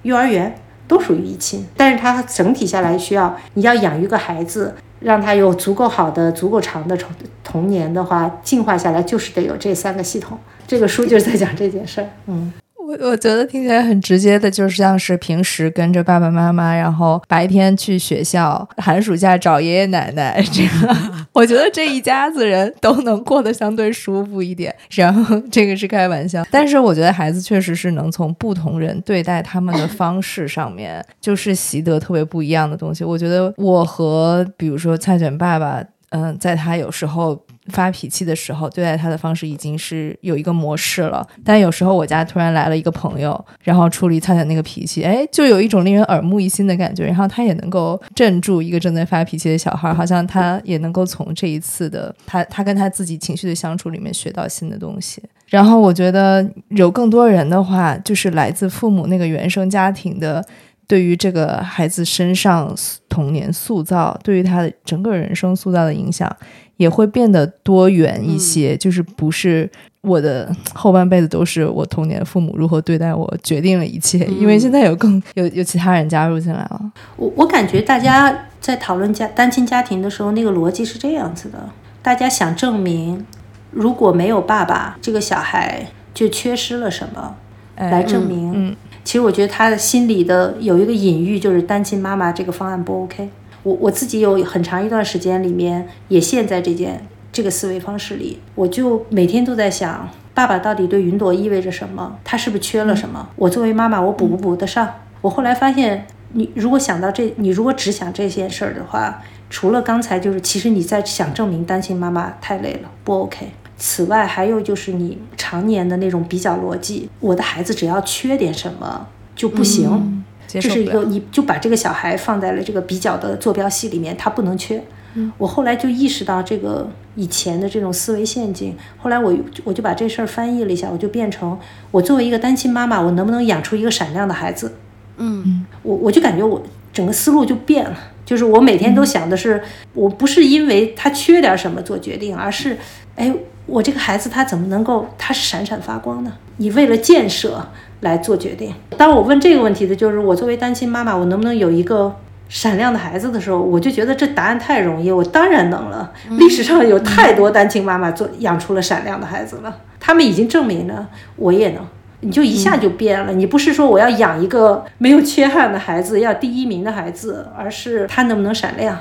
幼儿园都属于义亲，但是它整体下来需要你要养育个孩子，让他有足够好的、足够长的童童年的话，进化下来就是得有这三个系统。这个书就是在讲这件事儿，嗯。我我觉得听起来很直接的，就是像是平时跟着爸爸妈妈，然后白天去学校，寒暑假找爷爷奶奶，这样 我觉得这一家子人都能过得相对舒服一点。然后这个是开玩笑，但是我觉得孩子确实是能从不同人对待他们的 方式上面，就是习得特别不一样的东西。我觉得我和比如说菜卷爸爸，嗯、在他有时候。发脾气的时候，对待他的方式已经是有一个模式了。但有时候我家突然来了一个朋友，然后处理灿灿那个脾气，哎，就有一种令人耳目一新的感觉。然后他也能够镇住一个正在发脾气的小孩，好像他也能够从这一次的他他跟他自己情绪的相处里面学到新的东西。然后我觉得有更多人的话，就是来自父母那个原生家庭的。对于这个孩子身上童年塑造，对于他的整个人生塑造的影响，也会变得多元一些。嗯、就是不是我的后半辈子都是我童年父母如何对待我决定了一切，嗯、因为现在有更有有其他人加入进来了。我我感觉大家在讨论家单亲家庭的时候，那个逻辑是这样子的：大家想证明，如果没有爸爸，这个小孩就缺失了什么，来证明。嗯。其实我觉得他的心里的有一个隐喻，就是单亲妈妈这个方案不 OK。我我自己有很长一段时间里面也陷在这件这个思维方式里，我就每天都在想，爸爸到底对云朵意味着什么？他是不是缺了什么？我作为妈妈，我补不补得上？我后来发现，你如果想到这，你如果只想这件事儿的话，除了刚才就是，其实你在想证明单亲妈妈太累了，不 OK。此外，还有就是你常年的那种比较逻辑，我的孩子只要缺点什么就不行，这是一个。你就把这个小孩放在了这个比较的坐标系里面，他不能缺。嗯我后来就意识到这个以前的这种思维陷阱，后来我我就把这事儿翻译了一下，我就变成我作为一个单亲妈妈，我能不能养出一个闪亮的孩子？嗯我我就感觉我整个思路就变了，就是我每天都想的是，我不是因为他缺点什么做决定，而是，哎，我这个孩子他怎么能够他是闪闪发光呢？你为了建设来做决定。当我问这个问题的就是我作为单亲妈妈，我能不能有一个闪亮的孩子的时候，我就觉得这答案太容易，我当然能了。历史上有太多单亲妈妈做养出了闪亮的孩子了，他们已经证明了我也能。你就一下就变了，你不是说我要养一个没有缺憾的孩子，要第一名的孩子，而是他能不能闪亮，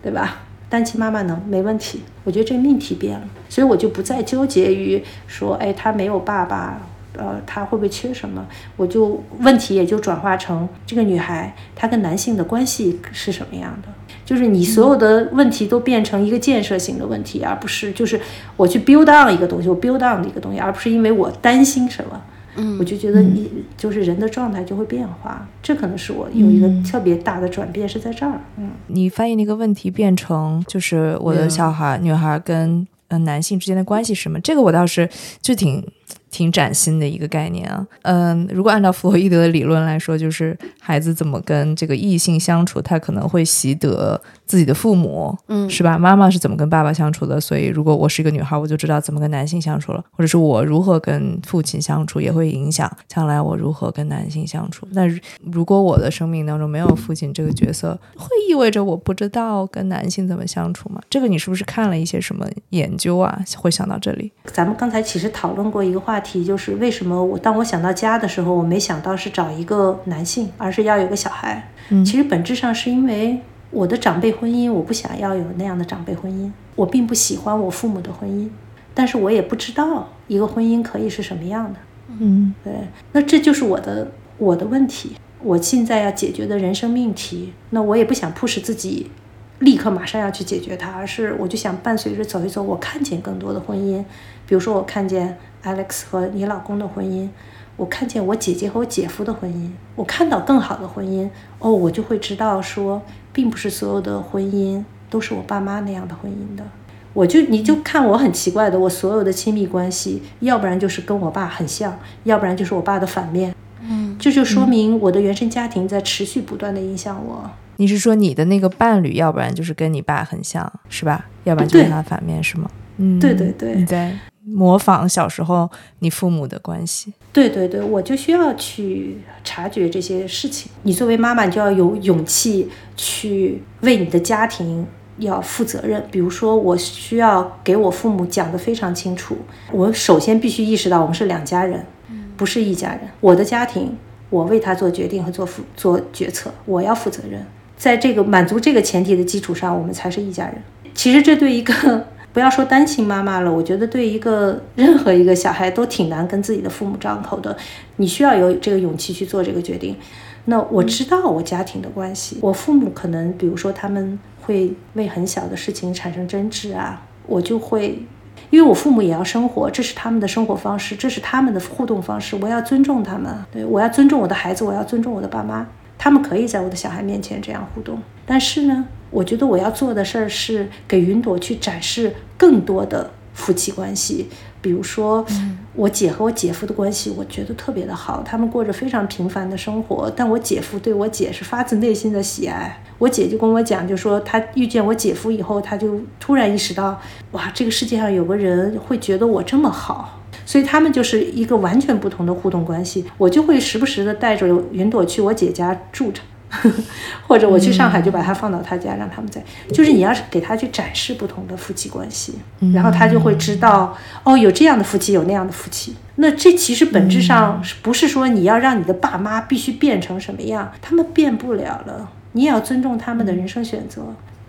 对吧？单亲妈妈能没问题，我觉得这命题变了，所以我就不再纠结于说，哎，他没有爸爸，呃，他会不会缺什么？我就问题也就转化成这个女孩她跟男性的关系是什么样的？就是你所有的问题都变成一个建设性的问题，而不是就是我去 build on 一个东西，我 build on 的一个东西，而不是因为我担心什么。嗯，我就觉得你就是人的状态就会变化，这可能是我有一个特别大的转变是在这儿。嗯，你翻译那个问题变成就是我的小孩、女孩跟呃男性之间的关系是什么？这个我倒是就挺挺崭新的一个概念啊。嗯，如果按照弗洛伊德的理论来说，就是孩子怎么跟这个异性相处，他可能会习得自己的父母，嗯是吧？妈妈是怎么跟爸爸相处的，所以如果我是一个女孩，我就知道怎么跟男性相处了，或者是我如何跟父亲相处，也会影响将来我如何跟男性相处。那如如果我的生命当中没有父亲这个角色，会意味着我不知道跟男性怎么相处吗？这个你是不是看了一些什么研究啊？会想到这里？咱们刚才其实讨论过一个话题，就是为什么我当我想到家的时候，我没想到是找一个男性，而是要有个小孩。嗯其实本质上是因为我的长辈婚姻，我不想要有那样的长辈婚姻，我并不喜欢我父母的婚姻，但是我也不知道一个婚姻可以是什么样的。嗯对，那这就是我的我的问题，我现在要解决的人生命题。那我也不想迫使自己立刻马上要去解决它，而是我就想伴随着走一走，我看见更多的婚姻，比如说我看见 Alex 和你老公的婚姻。我看见我姐姐和我姐夫的婚姻，我看到更好的婚姻，哦，我就会知道说，并不是所有的婚姻都是我爸妈那样的婚姻的。我就你就看我很奇怪的，我所有的亲密关系，要不然就是跟我爸很像，要不然就是我爸的反面。嗯这就说明我的原生家庭在持续不断的影响我。你是说你的那个伴侣，要不然就是跟你爸很像，是吧？要不然就是他反面，是吗？嗯，对对对你在模仿小时候你父母的关系。对对对，我就需要去察觉这些事情。你作为妈妈，你就要有勇气去为你的家庭要负责任。比如说，我需要给我父母讲得非常清楚。我首先必须意识到，我们是两家人，不是一家人。我的家庭，我为他做决定和做负做决策，我要负责任。在这个满足这个前提的基础上，我们才是一家人。其实这对一个不要说单亲妈妈了，我觉得对一个任何一个小孩都挺难跟自己的父母张口的。你需要有这个勇气去做这个决定。那我知道我家庭的关系，我父母可能比如说他们会为很小的事情产生争执啊，我就会。因为我父母也要生活，这是他们的生活方式，这是他们的互动方式，我要尊重他们。对我要尊重我的孩子，我要尊重我的爸妈，他们可以在我的小孩面前这样互动。但是呢，我觉得我要做的事儿是给云朵去展示更多的夫妻关系，比如说我姐和我姐夫的关系，我觉得特别的好，他们过着非常平凡的生活，但我姐夫对我姐是发自内心的喜爱。我姐就跟我讲，就说她遇见我姐夫以后，她就突然意识到，哇，这个世界上有个人会觉得我这么好。所以他们就是一个完全不同的互动关系，我就会时不时的带着云朵去我姐家住着，或者我去上海就把他放到他家，让他们在，就是你要是给他去展示不同的夫妻关系，然后他就会知道，哦，有这样的夫妻，有那样的夫妻。那这其实本质上是不是说你要让你的爸妈必须变成什么样，他们变不了了，你也要尊重他们的人生选择。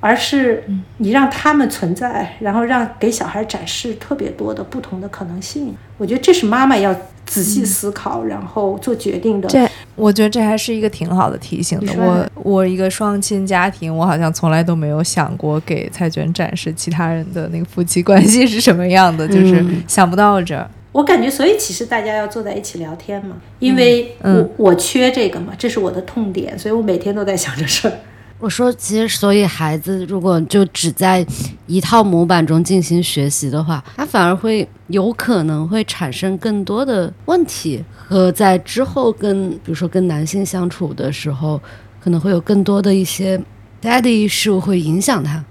而是你让他们存在，然后让给小孩展示特别多的不同的可能性。我觉得这是妈妈要仔细思考，然后做决定的。这我觉得这还是一个挺好的提醒的。我我一个双亲家庭，我好像从来都没有想过给蔡娟展示其他人的那个夫妻关系是什么样的，就是想不到这。我感觉，所以其实大家要坐在一起聊天嘛，因为我我缺这个嘛，这是我的痛点，所以我每天都在想这事儿。我说，其实所以孩子如果就只在一套模板中进行学习的话，他反而会有可能会产生更多的问题，和在之后跟比如说跟男性相处的时候，可能会有更多的一些 daddy 事物会影响他。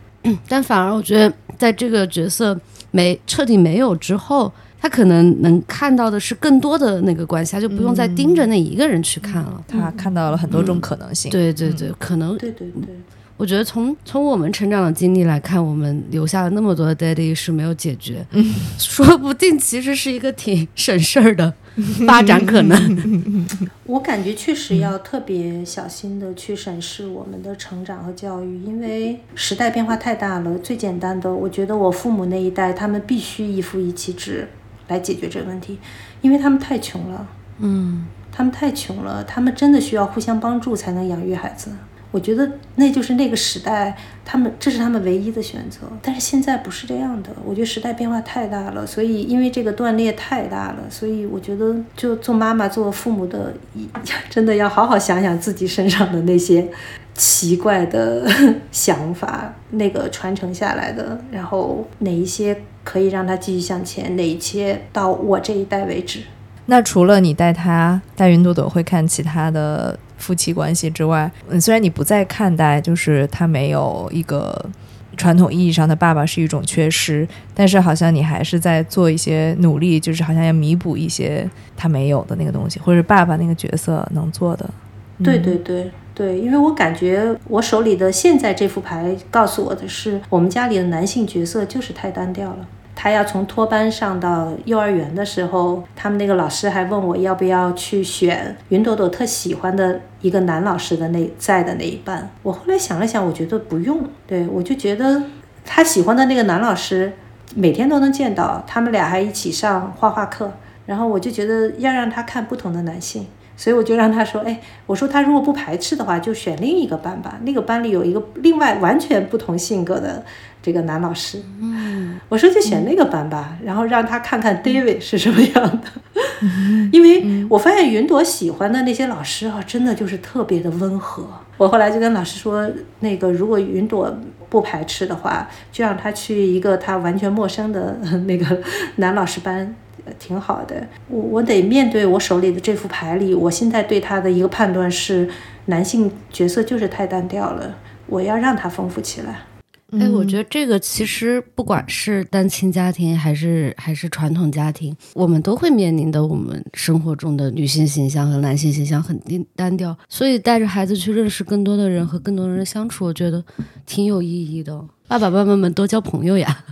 但反而我觉得，在这个角色没彻底没有之后。他可能能看到的是更多的那个关系，他就不用再盯着那一个人去看了。他看到了很多种可能性。对对对，可能。对对对。我觉得从从我们成长的经历来看，我们留下了那么多的 daddy 是没有解决，说不定其实是一个挺省事儿的 发展可能。我感觉确实要特别小心的去审视我们的成长和教育，因为时代变化太大了。最简单的，我觉得我父母那一代，他们必须一夫一妻制。来解决这个问题，因为他们太穷了，嗯，他们太穷了，他们真的需要互相帮助才能养育孩子。我觉得那就是那个时代，他们这是他们唯一的选择。但是现在不是这样的，我觉得时代变化太大了，所以因为这个断裂太大了，所以我觉得就做妈妈、做父母的，真的要好好想想自己身上的那些奇怪的 想法，那个传承下来的，然后哪一些。可以让他继续向前，哪一些到我这一代为止。那除了你带他带云朵朵会看其他的夫妻关系之外，嗯，虽然你不再看待就是他没有一个传统意义上的爸爸是一种缺失，但是好像你还是在做一些努力，就是好像要弥补一些他没有的那个东西，或者爸爸那个角色能做的。对对对。对，因为我感觉我手里的现在这副牌告诉我的是，我们家里的男性角色就是太单调了。他要从托班上到幼儿园的时候，他们那个老师还问我要不要去选云朵朵特喜欢的一个男老师的那在的那一班。我后来想了想，我觉得不用。对我就觉得他喜欢的那个男老师每天都能见到，他们俩还一起上画画课，然后我就觉得要让他看不同的男性。所以我就让他说，哎，我说他如果不排斥的话，就选另一个班吧。那个班里有一个另外完全不同性格的这个男老师。嗯，我说就选那个班吧，然后让他看看 David 是什么样的。因为我发现云朵喜欢的那些老师啊，真的就是特别的温和。我后来就跟老师说，那个如果云朵不排斥的话，就让他去一个他完全陌生的那个男老师班。挺好的，我我得面对我手里的这副牌里，我现在对他的一个判断是，男性角色就是太单调了，我要让他丰富起来。哎，我觉得这个其实不管是单亲家庭还是还是传统家庭，我们都会面临的，我们生活中的女性形象和男性形象很单单调，所以带着孩子去认识更多的人和更多人相处，我觉得挺有意义的。爸爸妈妈们多交朋友呀。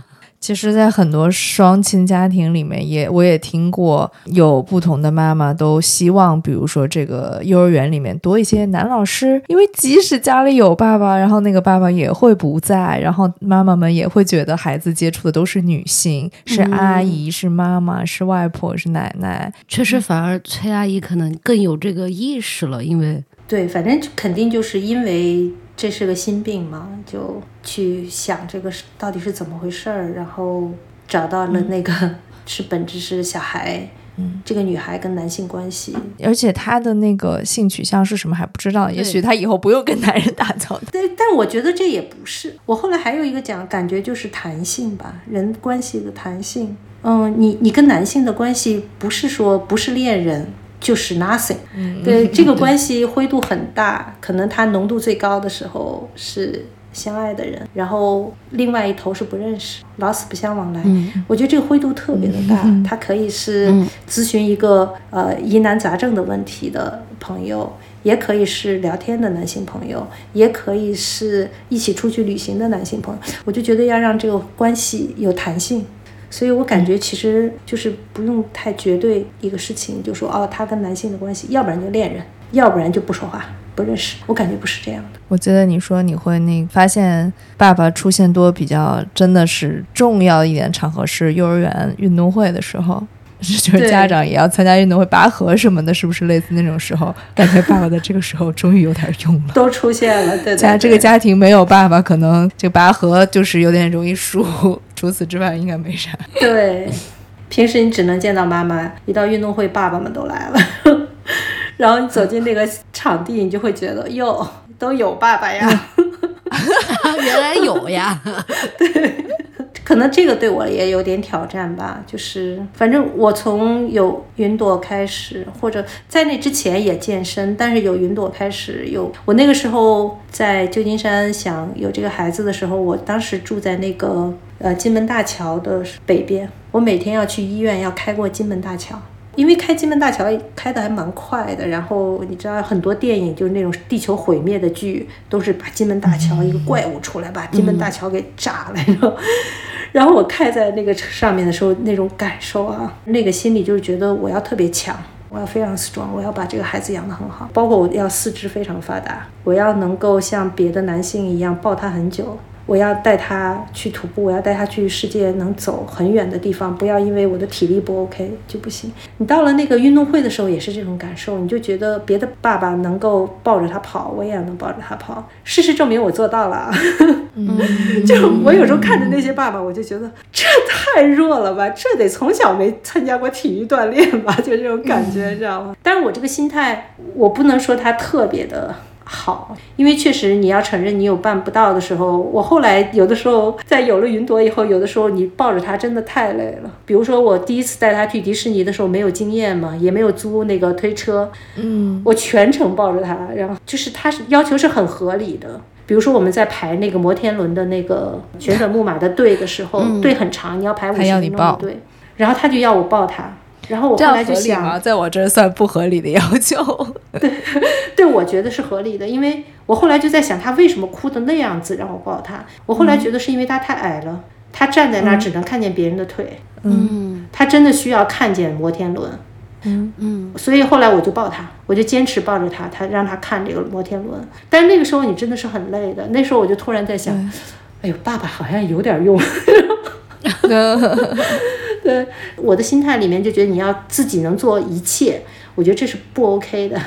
其实，在很多双亲家庭里面，也我也听过有不同的妈妈都希望，比如说这个幼儿园里面多一些男老师，因为即使家里有爸爸，然后那个爸爸也会不在，然后妈妈们也会觉得孩子接触的都是女性，是阿姨，是妈妈，是外婆，是奶奶。确实，反而崔阿姨可能更有这个意识了，因为对，反正肯定就是因为。这是个心病嘛，就去想这个是到底是怎么回事儿，然后找到了那个是本质是小孩，嗯，这个女孩跟男性关系，而且她的那个性取向是什么还不知道，也许她以后不用跟男人打交道。对，但我觉得这也不是。我后来还有一个讲感觉就是弹性吧，人关系的弹性。嗯，你你跟男性的关系不是说不是恋人。就是 nothing，对这个关系灰度很大，可能它浓度最高的时候是相爱的人，然后另外一头是不认识，老死不相往来。我觉得这个灰度特别的大，它可以是咨询一个呃疑难杂症的问题的朋友，也可以是聊天的男性朋友，也可以是一起出去旅行的男性朋友。我就觉得要让这个关系有弹性。所以我感觉其实就是不用太绝对一个事情，就说哦，他跟男性的关系，要不然就恋人，要不然就不说话。不认识。我感觉不是这样的。我记得你说你会那发现爸爸出现多比较真的是重要一点场合是幼儿园运动会的时候，就是家长也要参加运动会拔河什么的，是不是类似那种时候？感觉爸爸在这个时候终于有点用了，都出现了。对家这个家庭没有爸爸，可能这拔河就是有点容易输，除此之外应该没啥。对。平时你只能见到妈妈，一到运动会，爸爸们都来了。然后你走进那个场地，你就会觉得哟，都有爸爸呀，原来有呀。对，可能这个对我也有点挑战吧。就是反正我从有云朵开始，或者在那之前也健身，但是有云朵开始有。我那个时候在旧金山想有这个孩子的时候，我当时住在那个呃金门大桥的北边。我每天要去医院，要开过金门大桥，因为开金门大桥开的还蛮快的。然后你知道很多电影就是那种地球毁灭的剧，都是把金门大桥一个怪物出来，把金门大桥给炸了。然后，然后我开在那个上面的时候，那种感受啊，那个心里就是觉得我要特别强，我要非常 strong，我要把这个孩子养得很好，包括我要四肢非常发达，我要能够像别的男性一样抱他很久。我要带他去徒步，我要带他去世界能走很远的地方，不要因为我的体力不 OK 就不行。你到了那个运动会的时候也是这种感受，你就觉得别的爸爸能够抱着他跑，我也能抱着他跑。事实证明我做到了。嗯，就我有时候看着那些爸爸，我就觉得这太弱了吧，这得从小没参加过体育锻炼吧，就这种感觉，你知道吗？但是我这个心态，我不能说他特别的。好，因为确实你要承认你有办不到的时候。我后来有的时候在有了云朵以后，有的时候你抱着它真的太累了。比如说我第一次带他去迪士尼的时候，没有经验嘛，也没有租那个推车，嗯，我全程抱着他，然后就是他是要求是很合理的。比如说我们在排那个摩天轮的那个旋转木马的队的时候，队很长，你要排五十分钟的队，然后他就要我抱他。然后我后来就想，在我这儿算不合理的要求。对，对我觉得是合理的，因为我后来就在想，他为什么哭的那样子让我抱他？我后来觉得是因为他太矮了，他站在那儿只能看见别人的腿。嗯，他真的需要看见摩天轮。嗯嗯，所以后来我就抱他，我就坚持抱着他，他让他看这个摩天轮。但是那个时候你真的是很累的，那时候我就突然在想，哎呦，爸爸好像有点用。对，我的心态里面就觉得你要自己能做一切，我觉得这是不 OK 的，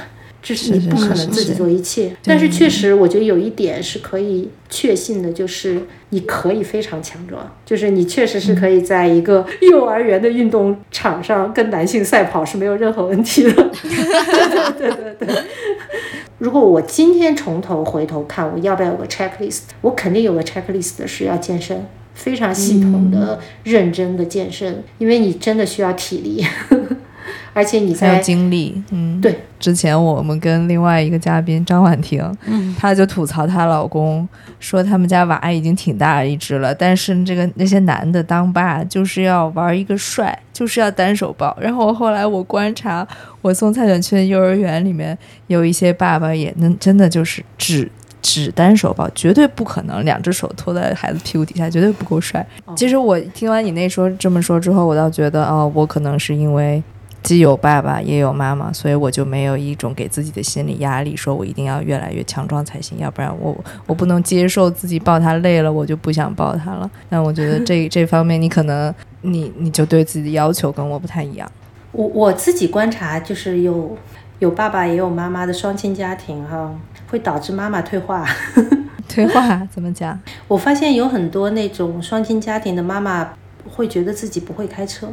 这是你不可能自己做一切。但是确实，我觉得有一点是可以确信的，就是你可以非常强壮，就是你确实是可以在一个 幼儿园的运动场上跟男性赛跑是没有任何问题的。对对对对。如果我今天从头回头看，我要不要有个 checklist？我肯定有个 checklist 是要健身。非常系统的、认真的健身，因为你真的需要体力，而且你在精力。嗯，对。之前我们跟另外一个嘉宾张婉婷，嗯，她就吐槽她老公说他们家娃已经挺大一只了，但是这个那些男的当爸就是要玩一个帅，就是要单手抱。然后后来我观察，我送蔡卷去的幼儿园里面有一些爸爸也能真的就是只。只单手抱绝对不可能，两只手托在孩子屁股底下绝对不够帅。其实我听完你那说这么说之后，我倒觉得哦，我可能是因为既有爸爸也有妈妈，所以我就没有一种给自己的心理压力，说我一定要越来越强壮才行，要不然我我不能接受自己抱他累了，我就不想抱他了。但我觉得这这方面你可能你你就对自己的要求跟我不太一样。我我自己观察就是有有爸爸也有妈妈的双亲家庭哈。会导致妈妈退化，退化怎么讲？我发现有很多那种双亲家庭的妈妈会觉得自己不会开车，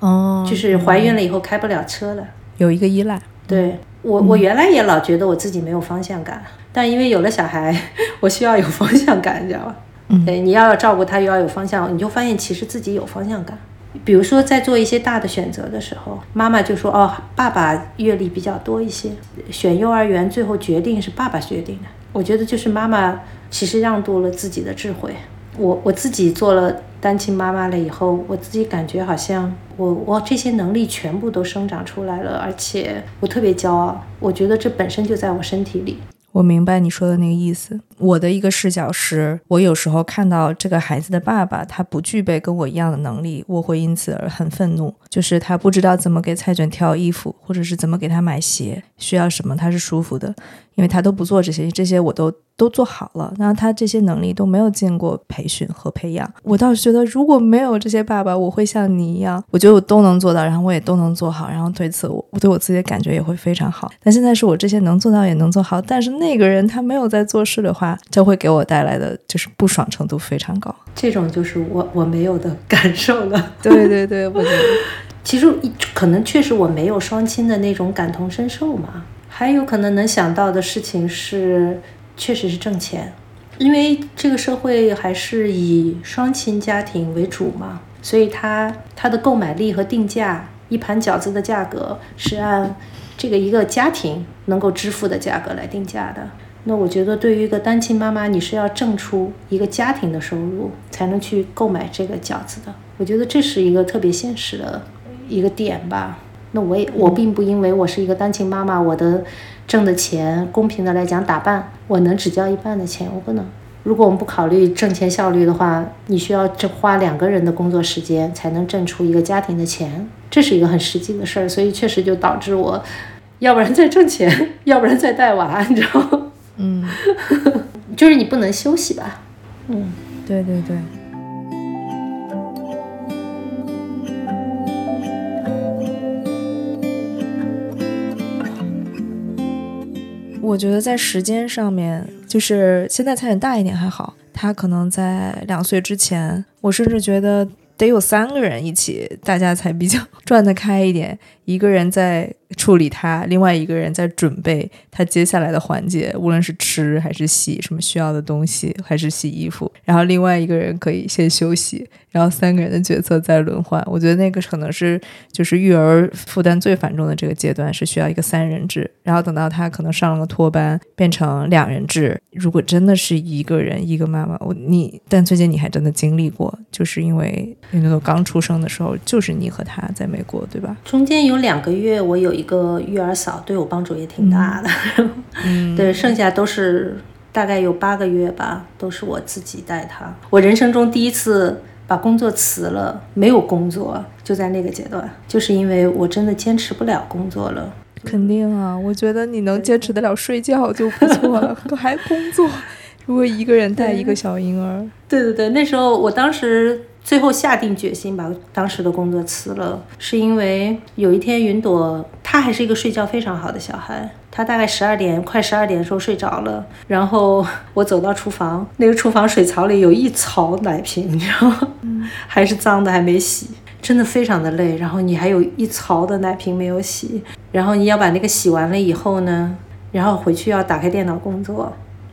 哦，就是怀孕了以后开不了车了，有一个依赖。对我，我原来也老觉得我自己没有方向感，但因为有了小孩，我需要有方向感，你知道吧？嗯，对，你要照顾他，又要有方向，你就发现其实自己有方向感。比如说，在做一些大的选择的时候，妈妈就说：“哦，爸爸阅历比较多一些，选幼儿园最后决定是爸爸决定的。”我觉得就是妈妈其实让渡了自己的智慧。我我自己做了单亲妈妈了以后，我自己感觉好像我我这些能力全部都生长出来了，而且我特别骄傲。我觉得这本身就在我身体里。我明白你说的那个意思，我的一个视角是，我有时候看到这个孩子的爸爸，他不具备跟我一样的能力，我会因此而很愤怒。就是他不知道怎么给蔡卷挑衣服，或者是怎么给他买鞋，需要什么他是舒服的，因为他都不做这些，这些我都都做好了。然后他这些能力都没有经过培训和培养。我倒是觉得，如果没有这些爸爸，我会像你一样，我觉得我都能做到，然后我也都能做好，然后对此我我对我自己的感觉也会非常好。但现在是我这些能做到也能做好，但是那个人他没有在做事的话，这会给我带来的就是不爽程度非常高。这种就是我我没有的感受了。对对对，我觉得。其实可能确实我没有双亲的那种感同身受嘛，还有可能能想到的事情是，确实是挣钱，因为这个社会还是以双亲家庭为主嘛，所以他他的购买力和定价，一盘饺子的价格是按这个一个家庭能够支付的价格来定价的。那我觉得对于一个单亲妈妈，你是要挣出一个家庭的收入才能去购买这个饺子的，我觉得这是一个特别现实的。一个点吧，那我也我并不因为我是一个单亲妈妈，我的挣的钱公平的来讲打扮，我能只交一半的钱，我不能。如果我们不考虑挣钱效率的话，你需要挣花两个人的工作时间才能挣出一个家庭的钱，这是一个很实际的事儿，所以确实就导致我，要不然在挣钱，要不然在带娃，你知道？嗯，就是你不能休息吧？嗯，对对对。我觉得在时间上面，就是现在蔡远大一点还好，他可能在两岁之前，我甚至觉得得有三个人一起，大家才比较 转得开一点。一个人在处理他，另外一个人在准备他接下来的环节，无论是吃还是洗什么需要的东西，还是洗衣服。然后另外一个人可以先休息，然后三个人的角色再轮换。我觉得那个可能是就是育儿负担最繁重的这个阶段，是需要一个三人制。然后等到他可能上了个托班，变成两人制。如果真的是一个人一个妈妈，我你，但最近你还真的经历过，就是因为因为刚出生的时候，就是你和他在美国，对吧？中间有。有两个月，我有一个育儿嫂，对我帮助也挺大的。嗯，对，剩下都是大概有八个月吧，都是我自己带他。我人生中第一次把工作辞了，没有工作，就在那个阶段，就是因为我真的坚持不了工作了。肯定啊，我觉得你能坚持得了睡觉就不错了，还工作。如果一个人带一个小婴儿，对对对，那时候我当时。最后下定决心把当时的工作辞了，是因为有一天云朵，她还是一个睡觉非常好的小孩，她大概十二点快十二点的时候睡着了，然后我走到厨房，那个厨房水槽里有一槽奶瓶，你知道吗？还是脏的，还没洗，真的非常的累。然后你还有一槽的奶瓶没有洗，然后你要把那个洗完了以后呢，然后回去要打开电脑工作，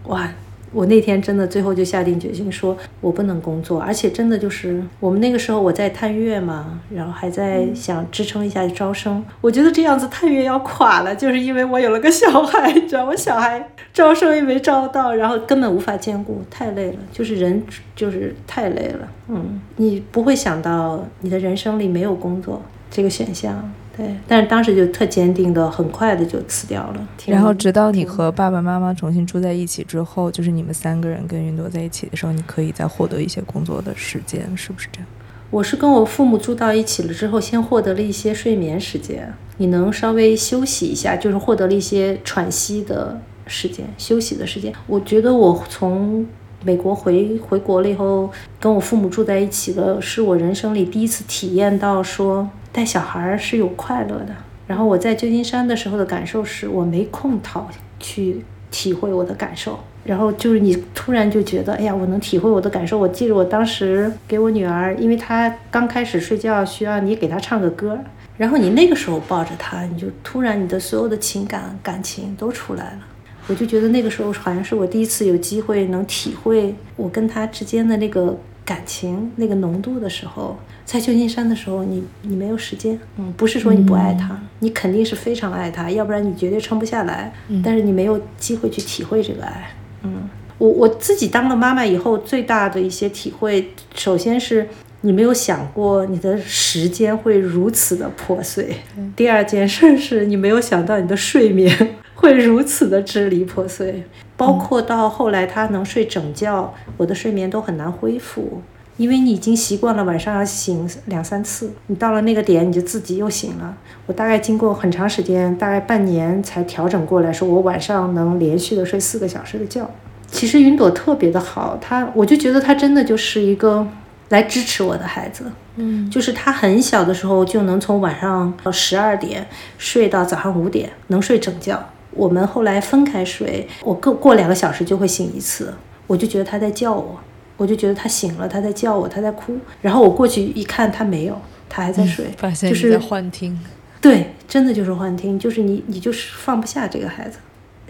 哇！我那天真的最后就下定决心，说我不能工作，而且真的就是我们那个时候我在探月嘛，然后还在想支撑一下招生。我觉得这样子探月要垮了，就是因为我有了个小孩，你知道，我小孩招生也没招到，然后根本无法兼顾，太累了，就是人就是太累了。嗯，你不会想到你的人生里没有工作这个选项。对，但是当时就特坚定的，很快的就辞掉了。然后直到你和爸爸妈妈重新住在一起之后，就是你们三个人跟云朵在一起的时候，你可以再获得一些工作的时间，是不是这样？我是跟我父母住到一起了之后，先获得了一些睡眠时间，你能稍微休息一下，就是获得了一些喘息的时间、休息的时间。我觉得我从美国回回国了以后，跟我父母住在一起了，是我人生里第一次体验到说。带小孩是有快乐的。然后我在旧金山的时候的感受是，我没空讨去体会我的感受。然后就是你突然就觉得，哎呀，我能体会我的感受。我记得我当时给我女儿，因为她刚开始睡觉，需要你给她唱个歌。然后你那个时候抱着她，你就突然你的所有的情感感情都出来了。我就觉得那个时候好像是我第一次有机会能体会我跟她之间的那个感情那个浓度的时候。在旧金山的时候，你你没有时间，嗯，不是说你不爱他，你肯定是非常爱他，要不然你绝对撑不下来。但是你没有机会去体会这个爱，嗯，我我自己当了妈妈以后，最大的一些体会，首先是你没有想过你的时间会如此的破碎，第二件事是你没有想到你的睡眠 会如此的支离破碎。包括到后来他能睡整觉，我的睡眠都很难恢复，因为你已经习惯了晚上要醒两三次，你到了那个点你就自己又醒了。我大概经过很长时间，大概半年才调整过来，说我晚上能连续的睡四个小时的觉。其实云朵特别的好，他我就觉得他真的就是一个来支持我的孩子。嗯，就是他很小的时候就能从晚上到十二点睡到早上五点，能睡整觉。我们后来分开睡，我过过两个小时就会醒一次，我就觉得他在叫我，我就觉得他醒了，他在叫我，他在哭。然后我过去一看，他没有，他还在睡，发现就是在幻听。对，真的就是幻听，就是你你就是放不下这个孩子，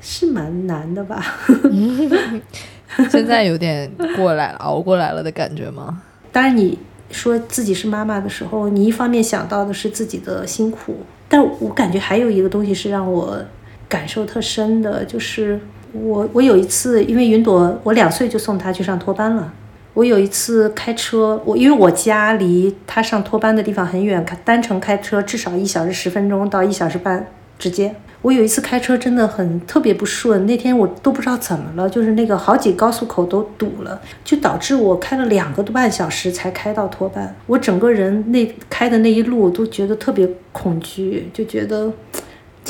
是蛮难的吧？现在有点过来了，熬过来了的感觉吗？当然，你说自己是妈妈的时候，你一方面想到的是自己的辛苦，但我感觉还有一个东西是让我感受特深的，就是我我有一次，因为云朵，我两岁就送她去上托班了。我有一次开车，我因为我家离他上托班的地方很远，开单程开车至少一小时十分钟到一小时半之间。我有一次开车真的很特别不顺，那天我都不知道怎么了，就是那个好几高速口都堵了，就导致我开了两个多半小时才开到托班。我整个人那开的那一路都觉得特别恐惧，就觉得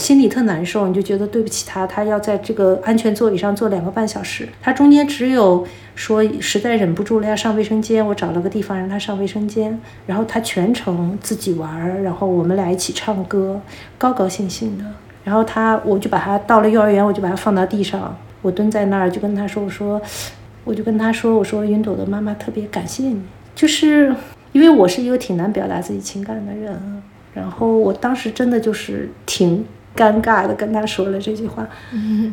心里特难受。你就觉得对不起他，他要在这个安全座椅上坐两个半小时，他中间只有说实在忍不住了要上卫生间，我找了个地方让他上卫生间，然后他全程自己玩，然后我们俩一起唱歌，高高兴兴的。然后他，我就把他到了幼儿园，我就把他放到地上，我蹲在那儿，就跟他说：“我说，我就跟他说，我说云朵的妈妈特别感谢你，就是因为我是一个挺难表达自己情感的人，然后我当时真的就是挺尴尬的跟他说了这句话，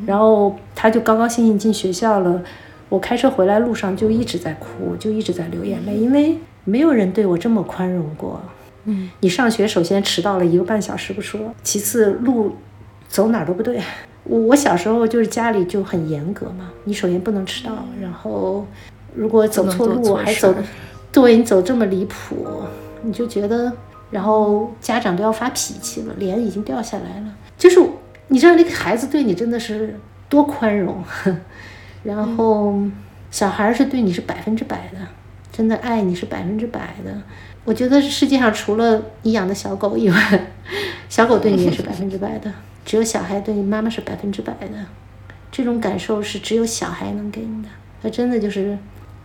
然后他就高高兴兴进学校了。我开车回来路上就一直在哭，就一直在流眼泪，因为没有人对我这么宽容过。嗯，你上学首先迟到了一个半小时不说，其次路。走哪儿都不对，我我小时候就是家里就很严格嘛，你首先不能迟到，然后如果走错路还走，对你走这么离谱，你就觉得，然后家长都要发脾气了，脸已经掉下来了。就是你知道那个孩子对你真的是多宽容，然后小孩是对你是百分之百的，真的爱你是百分之百的。我觉得世界上除了你养的小狗以外，小狗对你也是百分之百的。只有小孩对你妈妈是百分之百的，这种感受是只有小孩能给你的。他真的就是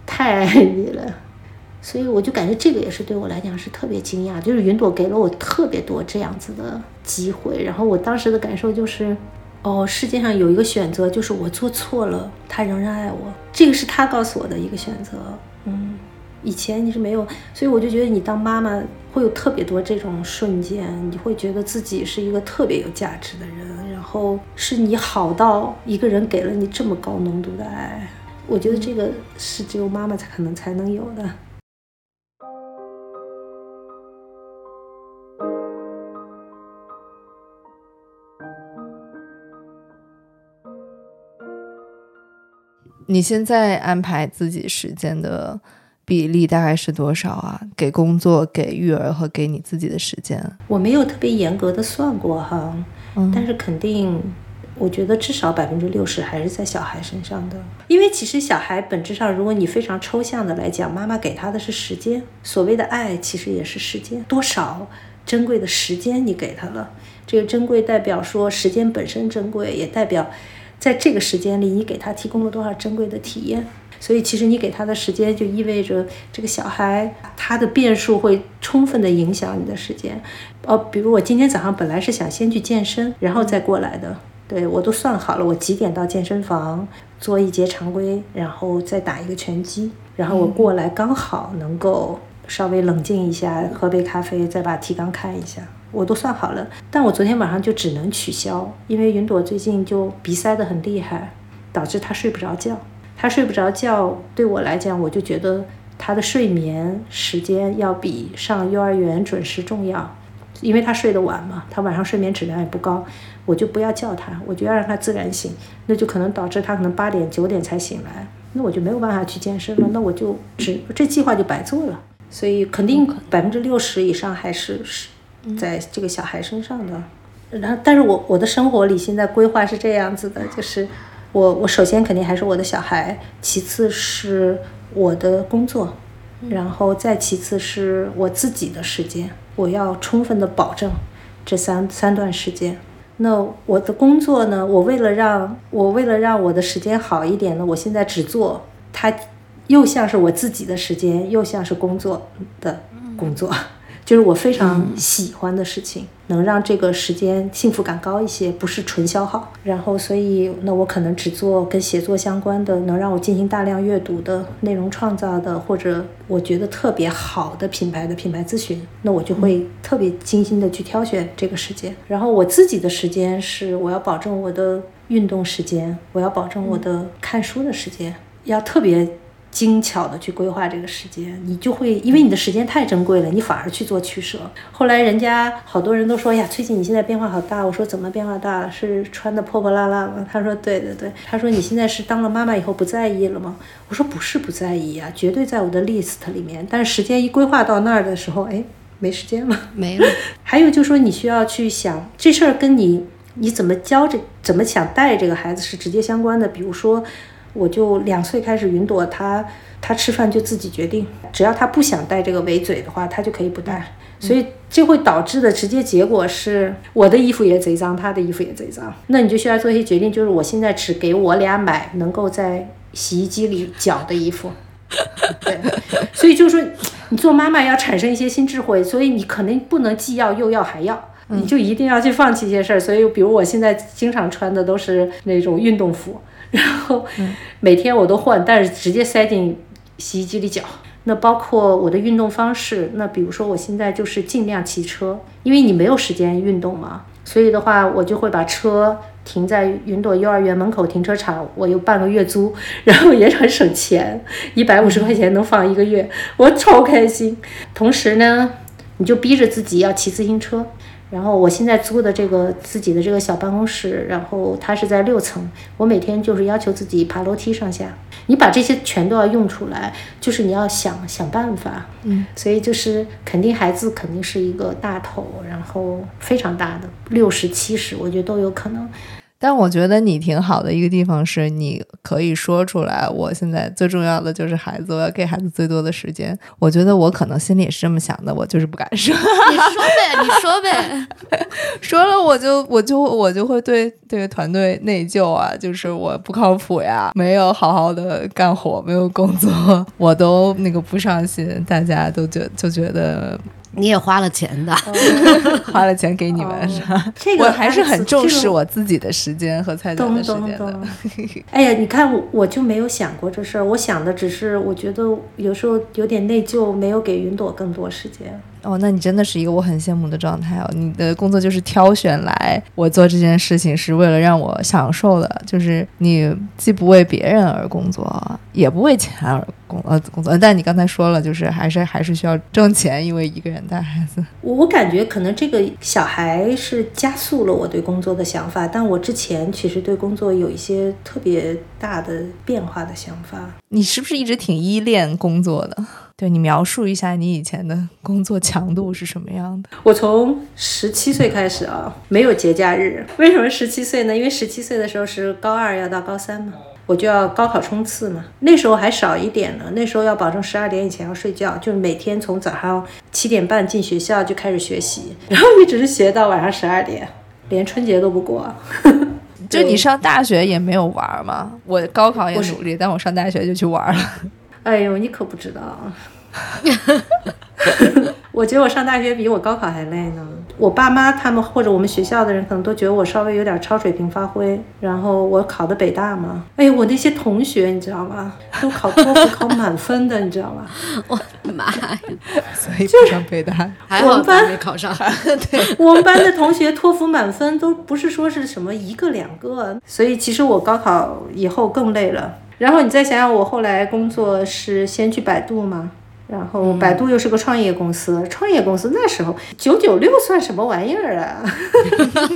太爱你了，所以我就感觉这个也是对我来讲是特别惊讶。就是云朵给了我特别多这样子的机会，然后我当时的感受就是，哦，世界上有一个选择，就是我做错了，他仍然爱我。这个是他告诉我的一个选择，嗯。以前你是没有，所以我就觉得你当妈妈会有特别多这种瞬间，你会觉得自己是一个特别有价值的人，然后是你好到一个人给了你这么高浓度的爱，我觉得这个是只有妈妈才可能才能有的。你现在安排自己时间的？比例大概是多少啊？给工作、给育儿和给你自己的时间，我没有特别严格的算过哈，但是肯定，我觉得至少百分之六十还是在小孩身上的。因为其实小孩本质上，如果你非常抽象的来讲，妈妈给他的是时间，所谓的爱其实也是时间，多少珍贵的时间你给他了。这个珍贵代表说时间本身珍贵，也代表在这个时间里你给他提供了多少珍贵的体验。所以，其实你给他的时间，就意味着这个小孩他的变数会充分的影响你的时间。哦，比如我今天早上本来是想先去健身，然后再过来的。对我都算好了，我几点到健身房做一节常规，然后再打一个拳击，然后我过来刚好能够稍微冷静一下，喝杯咖啡，再把提纲看一下，我都算好了。但我昨天晚上就只能取消，因为云朵最近就鼻塞的很厉害，导致她睡不着觉。他睡不着觉，对我来讲，我就觉得他的睡眠时间要比上幼儿园准时重要，因为他睡得晚嘛，他晚上睡眠质量也不高，我就不要叫他，我就要让他自然醒，那就可能导致他可能八点九点才醒来，那我就没有办法去健身了，那我就只这计划就白做了，所以肯定百分之六十以上还是是在这个小孩身上的，然后但是我我的生活里现在规划是这样子的，就是。我我首先肯定还是我的小孩，其次是我的工作，然后再其次是我自己的时间，我要充分的保证这三三段时间。那我的工作呢？我为了让我为了让我的时间好一点呢，我现在只做它，又像是我自己的时间，又像是工作的工作。就是我非常喜欢的事情，能让这个时间幸福感高一些，不是纯消耗。然后，所以那我可能只做跟写作相关的，能让我进行大量阅读的内容创造的，或者我觉得特别好的品牌的品牌咨询，那我就会特别精心的去挑选这个时间。然后我自己的时间是，我要保证我的运动时间，我要保证我的看书的时间，要特别。精巧的去规划这个时间，你就会因为你的时间太珍贵了，你反而去做取舍。后来人家好多人都说呀，崔姐你现在变化好大。我说怎么变化大了？是穿的破破烂烂吗？他说对对对。他说你现在是当了妈妈以后不在意了吗？我说不是不在意呀，绝对在我的 list 里面。但是时间一规划到那儿的时候，哎，没时间了，没了。还有就是说你需要去想这事儿跟你你怎么教这怎么想带这个孩子是直接相关的。比如说。我就两岁开始，云朵她她吃饭就自己决定，只要她不想带这个围嘴的话，她就可以不带。所以这会导致的直接结果是，我的衣服也贼脏，她的衣服也贼脏。那你就需要做一些决定，就是我现在只给我俩买能够在洗衣机里搅的衣服。对，所以就是说，你做妈妈要产生一些新智慧，所以你可能不能既要又要还要，你就一定要去放弃一些事儿。所以，比如我现在经常穿的都是那种运动服。然后每天我都换，但是直接塞进洗衣机里搅。那包括我的运动方式，那比如说我现在就是尽量骑车，因为你没有时间运动嘛，所以的话我就会把车停在云朵幼儿园门口停车场，我有半个月租，然后也很省钱，一百五十块钱能放一个月，我超开心。同时呢，你就逼着自己要骑自行车。然后我现在租的这个自己的这个小办公室，然后它是在六层，我每天就是要求自己爬楼梯上下。你把这些全都要用出来，就是你要想想办法。嗯，所以就是肯定孩子肯定是一个大头，然后非常大的六十七十，我觉得都有可能。但我觉得你挺好的一个地方是，你可以说出来，我现在最重要的就是孩子，我要给孩子最多的时间。我觉得我可能心里也是这么想的，我就是不敢说。你说呗，你说呗，说了我就我就我就会对对团队内疚啊，就是我不靠谱呀，没有好好的干活，没有工作，我都那个不上心，大家都觉就觉得。你也花了钱的，花了钱给你们是吧？这个我还是很重视我自己的时间和蔡总的时间的。哎呀，你看我我就没有想过这事儿，我想的只是我觉得有时候有点内疚，没有给云朵更多时间。哦，那你真的是一个我很羡慕的状态哦！你的工作就是挑选来我做这件事情，是为了让我享受的，就是你既不为别人而工作，也不为钱而工呃工作。但你刚才说了，就是还是还是需要挣钱，因为一个人带孩子。我我感觉可能这个小孩是加速了我对工作的想法，但我之前其实对工作有一些特别大的变化的想法。你是不是一直挺依恋工作的？对你描述一下你以前的工作强度是什么样的？我从十七岁开始啊，没有节假日。为什么十七岁呢？因为十七岁的时候是高二要到高三嘛，我就要高考冲刺嘛。那时候还少一点呢，那时候要保证十二点以前要睡觉，就是每天从早上七点半进学校就开始学习，然后一直学到晚上十二点，连春节都不过。就你上大学也没有玩吗？我高考也努力，但我上大学就去玩了。哎呦，你可不知道，我觉得我上大学比我高考还累呢。我爸妈他们或者我们学校的人可能都觉得我稍微有点超水平发挥。然后我考的北大嘛，哎呦，我那些同学你知道吗？都考托福考满分的，你知道吗？我的妈呀！所以不上北大，我们班没考上。对，我们班的同学托福满分都不是说是什么一个两个，所以其实我高考以后更累了。然后你再想想，我后来工作是先去百度嘛，然后百度又是个创业公司，创业公司那时候九九六算什么玩意儿啊？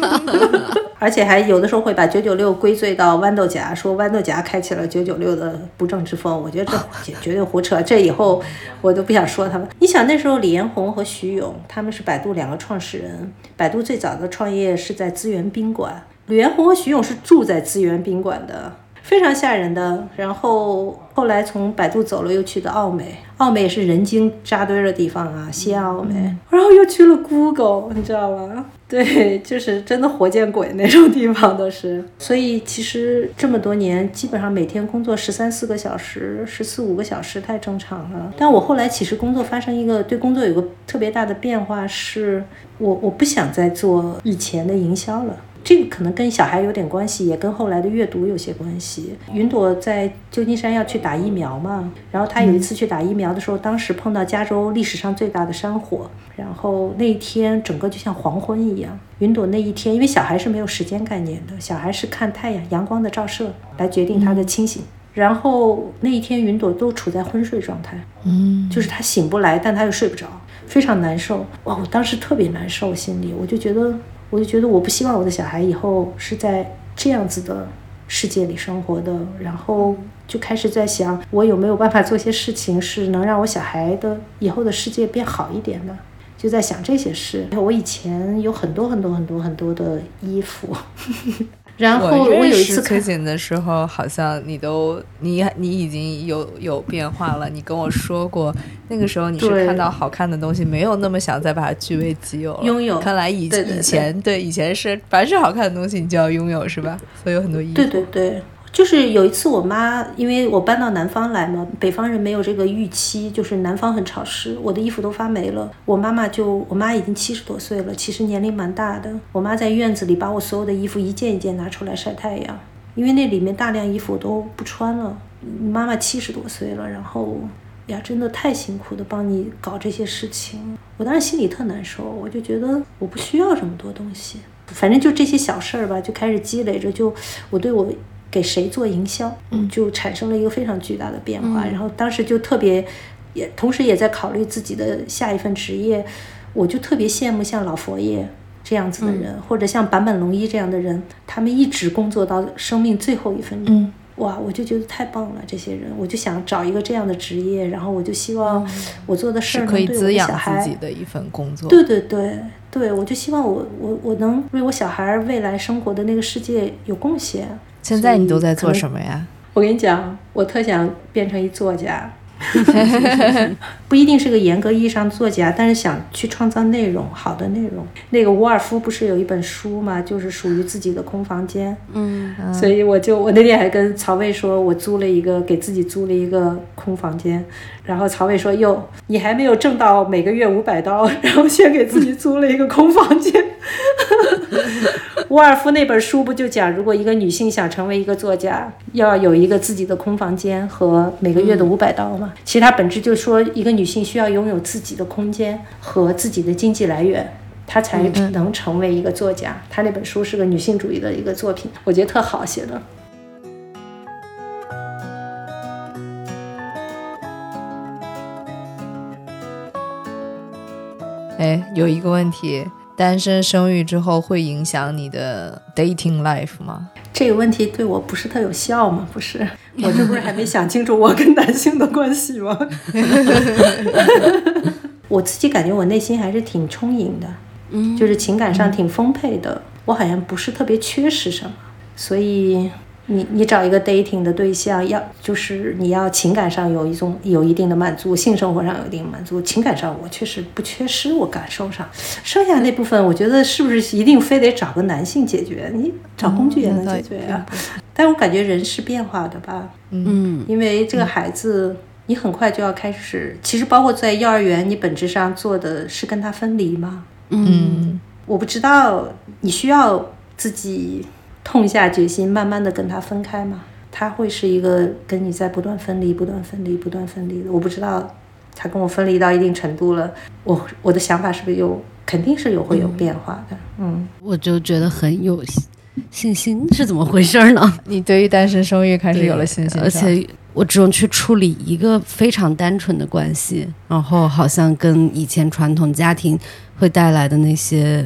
而且还有的时候会把九九六归罪到豌豆荚，说豌豆荚开启了九九六的不正之风。我觉得这 绝对胡扯，这以后我都不想说他们。你想那时候李彦宏和徐勇他们是百度两个创始人，百度最早的创业是在资源宾馆，李彦宏和徐勇是住在资源宾馆的。非常吓人的。然后后来从百度走了，又去的奥美，奥美也是人精扎堆的地方啊，西安奥美。然后又去了 Google，你知道吗？对，就是真的活见鬼那种地方都是。所以其实这么多年，基本上每天工作十三四个小时，十四五个小时太正常了。但我后来其实工作发生一个对工作有个特别大的变化，是我我不想再做以前的营销了。这个可能跟小孩有点关系，也跟后来的阅读有些关系。云朵在旧金山要去打疫苗嘛，然后他有一次去打疫苗的时候，当时碰到加州历史上最大的山火，然后那一天整个就像黄昏一样。云朵那一天，因为小孩是没有时间概念的，小孩是看太阳阳光的照射来决定他的清醒。然后那一天，云朵都处在昏睡状态，嗯，就是他醒不来，但他又睡不着，非常难受。哇，我当时特别难受，心里我就觉得。我就觉得我不希望我的小孩以后是在这样子的世界里生活的，然后就开始在想，我有没有办法做些事情，是能让我小孩的以后的世界变好一点的，就在想这些事。我以前有很多很多很多很多的衣服。然后我有一次崔锦的时候，好像你都你你已经有有变化了。你跟我说过，那个时候你是看到好看的东西，没有那么想再把它据为己有。拥有。看来以以前对以前是凡是好看的东西，你就要拥有，是吧？所以有很多意义。对对对。就是有一次，我妈因为我搬到南方来嘛，北方人没有这个预期，就是南方很潮湿，我的衣服都发霉了。我妈妈就，我妈已经七十多岁了，其实年龄蛮大的。我妈在院子里把我所有的衣服一件一件拿出来晒太阳，因为那里面大量衣服我都不穿了。妈妈七十多岁了，然后呀，真的太辛苦的帮你搞这些事情，我当时心里特难受，我就觉得我不需要这么多东西，反正就这些小事儿吧，就开始积累着，就我对我。给谁做营销，就产生了一个非常巨大的变化。然后当时就特别，也同时也在考虑自己的下一份职业。我就特别羡慕像老佛爷这样子的人，或者像坂本龙一这样的人，他们一直工作到生命最后一分钟。哇，我就觉得太棒了，这些人，我就想找一个这样的职业。然后我就希望我做的事儿可以滋养自己的一份工作。对对对对，我就希望我我我能为我小孩未来生活的那个世界有贡献。现在你都在做什么呀？我跟你讲，我特想变成一作家。不一定是个严格意义上的作家，但是想去创造内容，好的内容。那个伍尔夫不是有一本书吗？就是属于自己的空房间。嗯，所以我就我那天还跟曹魏说，我租了一个给自己租了一个空房间。然后曹魏说：“哟，你还没有挣到每个月五百刀，然后先给自己租了一个空房间。” 沃尔夫那本书不就讲，如果一个女性想成为一个作家，要有一个自己的空房间和每个月的五百刀吗？其实它本质就是说，一个女性需要拥有自己的空间和自己的经济来源，她才能成为一个作家。她那本书是个女性主义的一个作品，我觉得特好写的。哎，有一个问题。单身生育之后会影响你的 dating life 吗？这个问题对我不是特有效吗？不是，我这不是还没想清楚我跟男性的关系吗？我自己感觉我内心还是挺充盈的，嗯，就是情感上挺丰沛的，我好像不是特别缺失什么，所以。你你找一个 dating 的对象，要就是你要情感上有一种有一定的满足，性生活上有一定满足，情感上我确实不缺失，我感受上，剩下那部分我觉得是不是一定非得找个男性解决？你找工具也能解决啊。但我感觉人是变化的吧，嗯，因为这个孩子你很快就要开始，其实包括在幼儿园，你本质上做的是跟他分离吗？嗯，我不知道你需要自己。痛下决心，慢慢的跟他分开嘛？他会是一个跟你在不断分离、不断分离、不断分离的。我不知道他跟我分离到一定程度了，我我的想法是不是有肯定是有会有变化的？嗯，我就觉得很有信心，是怎么回事呢？你对于单身生育开始有了信心，而且我只用去处理一个非常单纯的关系，然后好像跟以前传统家庭会带来的那些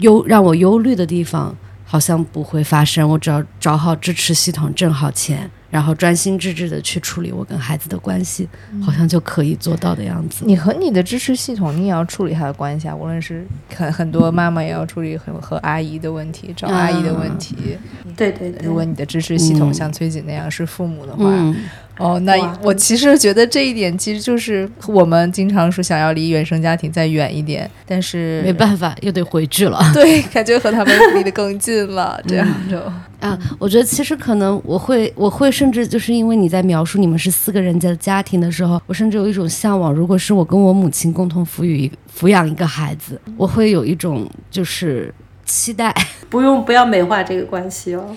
忧让我忧虑的地方。好像不会发生，我只要找好支持系统，挣好钱，然后专心致志的去处理我跟孩子的关系，好像就可以做到的样子。你和你的支持系统，你也要处理他的关系啊。无论是很很多妈妈也要处理和和阿姨的问题，找阿姨的问题。对对对。如果你的支持系统像崔姐那样是父母的话。嗯哦，那我其实觉得这一点其实就是我们经常说想要离原生家庭再远一点，但是没办法，又得回去了。对，感觉和他们离得更近了，这样就啊，我觉得其实可能我会，我会甚至就是因为你在描述你们是四个人家的家庭的时候，我甚至有一种向往，如果是我跟我母亲共同抚育抚养一个孩子，我会有一种就是期待。不用，不要美化这个关系哦。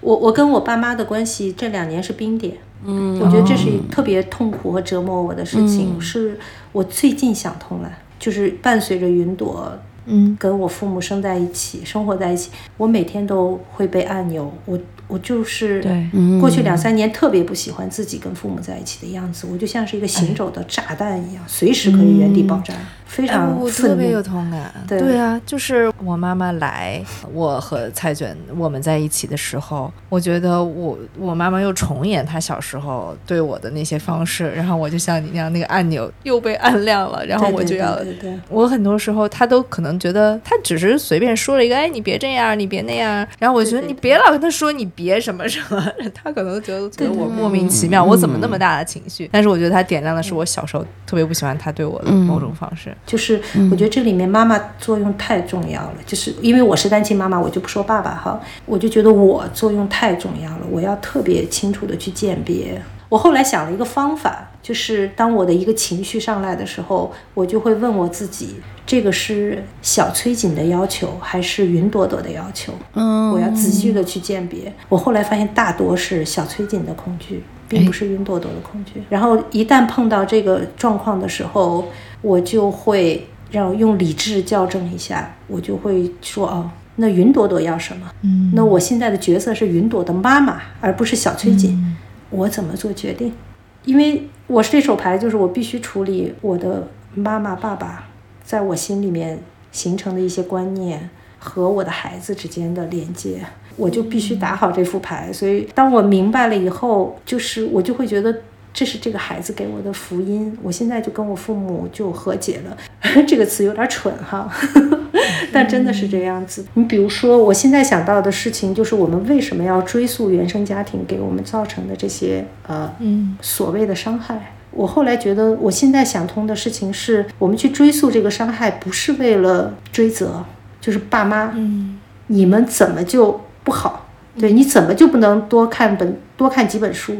我我跟我爸妈的关系这两年是冰点，嗯，我觉得这是特别痛苦和折磨我的事情，是我最近想通了，就是伴随着云朵，嗯，跟我父母生在一起，生活在一起，我每天都会被按钮，我。我就是过去两三年特别不喜欢自己跟父母在一起的样子，我就像是一个行走的炸弹一样，随时可以原地爆炸，非常我特别有同感。对啊，就是我妈妈来，我和蔡卷我们在一起的时候，我觉得我我妈妈又重演她小时候对我的那些方式，然后我就像你那样，那个按钮又被按亮了，然后我就要，我很多时候她都可能觉得她只是随便说了一个，哎，你别这样，你别那样，然后我觉得你别老跟她说你。别什么什么，他可能觉得觉得我莫名其妙，我怎么那么大的情绪？但是我觉得他点亮的是我小时候特别不喜欢他对我的某种方式。就是我觉得这里面妈妈作用太重要了，就是因为我是单亲妈妈，我就不说爸爸哈，我就觉得我作用太重要了，我要特别清楚的去鉴别。我后来想了一个方法，就是当我的一个情绪上来的时候，我就会问我自己：这个是小崔锦的要求，还是云朵朵的要求？嗯，我要仔细的去鉴别。我后来发现，大多是小崔锦的恐惧，并不是云朵朵的恐惧。然后一旦碰到这个状况的时候，我就会让用理智校正一下，我就会说：哦，那云朵朵要什么？嗯，那我现在的角色是云朵的妈妈，而不是小崔锦。我怎么做决定？因为我是这手牌，就是我必须处理我的妈妈、爸爸在我心里面形成的一些观念和我的孩子之间的连接，我就必须打好这副牌。所以，当我明白了以后，就是我就会觉得。这是这个孩子给我的福音，我现在就跟我父母就和解了。这个词有点蠢哈，但真的是这样子。你比如说，我现在想到的事情就是，我们为什么要追溯原生家庭给我们造成的这些呃嗯所谓的伤害？我后来觉得，我现在想通的事情是，我们去追溯这个伤害，不是为了追责，就是爸妈，嗯你们怎么就不好？对，你怎么就不能多看本多看几本书？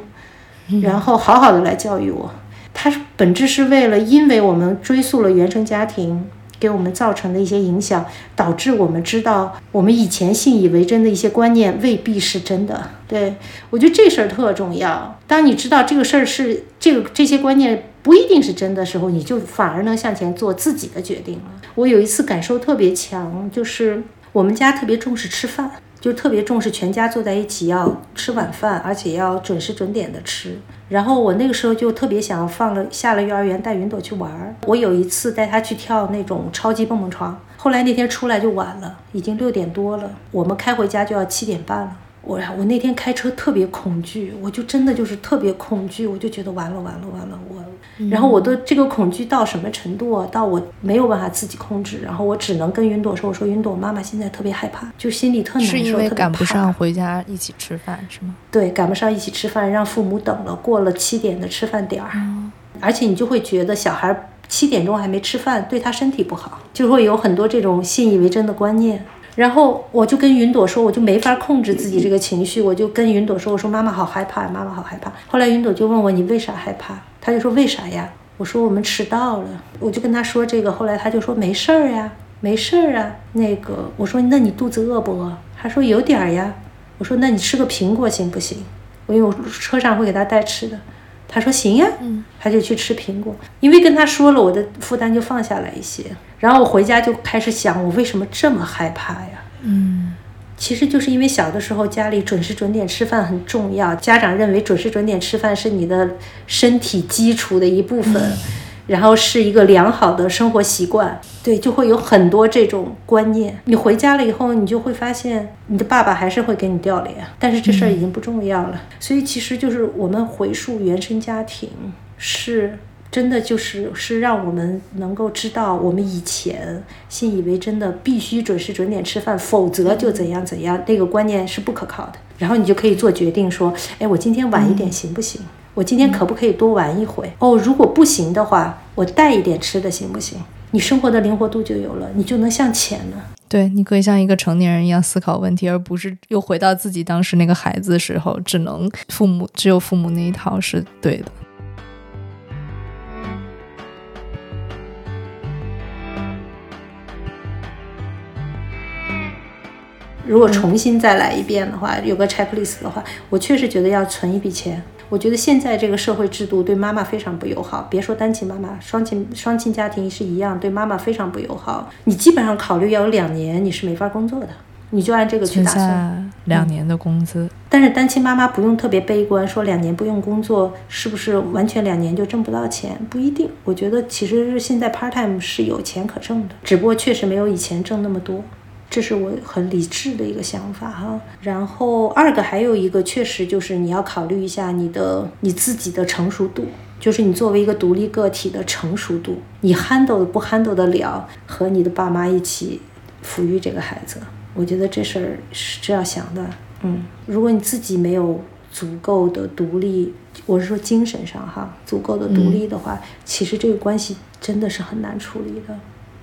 然后好好的来教育我，它本质是为了，因为我们追溯了原生家庭给我们造成的一些影响，导致我们知道我们以前信以为真的一些观念未必是真的。对我觉得这事儿特重要。当你知道这个事儿是这个这些观念不一定是真的时候，你就反而能向前做自己的决定了。我有一次感受特别强，就是我们家特别重视吃饭。就特别重视全家坐在一起要吃晚饭，而且要准时准点的吃。然后我那个时候就特别想放了下了幼儿园带云朵去玩儿。我有一次带她去跳那种超级蹦蹦床，后来那天出来就晚了，已经六点多了，我们开回家就要七点半了。我我那天开车特别恐惧，我就真的就是特别恐惧，我就觉得完了完了完了我。然后我的这个恐惧到什么程度啊？到我没有办法自己控制，然后我只能跟云朵说：“我说云朵，妈妈现在特别害怕，就心里特难受，是因为赶不上回家一起吃饭是吗？对，赶不上一起吃饭，让父母等了，过了七点的吃饭点儿，而且你就会觉得小孩七点钟还没吃饭，对他身体不好，就会有很多这种信以为真的观念。然后我就跟云朵说，我就没法控制自己这个情绪，我就跟云朵说：“我说妈妈好害怕，妈妈好害怕。”后来云朵就问我：“你为啥害怕？”他就说：“为啥呀？”我说：“我们迟到了。”我就跟他说这个。后来他就说：“没事儿呀，没事儿啊。”那个我说：“那你肚子饿不饿？”他说：“有点儿呀。”我说：“那你吃个苹果行不行？因为我车上会给他带吃的。”他说：“行呀。”嗯，他就去吃苹果。因为跟他说了，我的负担就放下来一些。然后我回家就开始想，我为什么这么害怕呀？嗯。其实就是因为小的时候家里准时准点吃饭很重要，家长认为准时准点吃饭是你的身体基础的一部分，然后是一个良好的生活习惯，对，就会有很多这种观念。你回家了以后，你就会发现你的爸爸还是会给你掉脸，但是这事儿已经不重要了。所以其实就是我们回溯原生家庭，是真的就是是让我们能够知道，我们以前信以为真的必须准时准点吃饭，否则就怎样怎样，那个观念是不可靠的。然后你就可以做决定说，哎，我今天晚一点行不行？我今天可不可以多玩一回？哦，如果不行的话，我带一点吃的行不行？你生活的灵活度就有了，你就能向前了。对，你可以像一个成年人一样思考问题，而不是又回到自己当时那个孩子的时候，只能父母只有父母那一套是对的。如果重新再来一遍的话，有个 checklist 的话，我确实觉得要存一笔钱。我觉得现在这个社会制度对妈妈非常不友好，别说单亲妈妈，双亲双亲家庭是一样，对妈妈非常不友好。你基本上考虑要有两年你是没法工作的，你就按这个去打算。两年的工资，但是单亲妈妈不用特别悲观，说两年不用工作是不是完全两年就挣不到钱？不一定。我觉得其实现在 part time 是有钱可挣的，只不过确实没有以前挣那么多。这是我很理智的一个想法哈，然后二个还有一个确实就是你要考虑一下你的你自己的成熟度，就是你作为一个独立个体的成熟度，你 handle 不 handle 得了和你的爸妈一起抚育这个孩子，我觉得这事儿是这样想的，嗯，如果你自己没有足够的独立，我是说精神上哈，足够的独立的话，其实这个关系真的是很难处理的。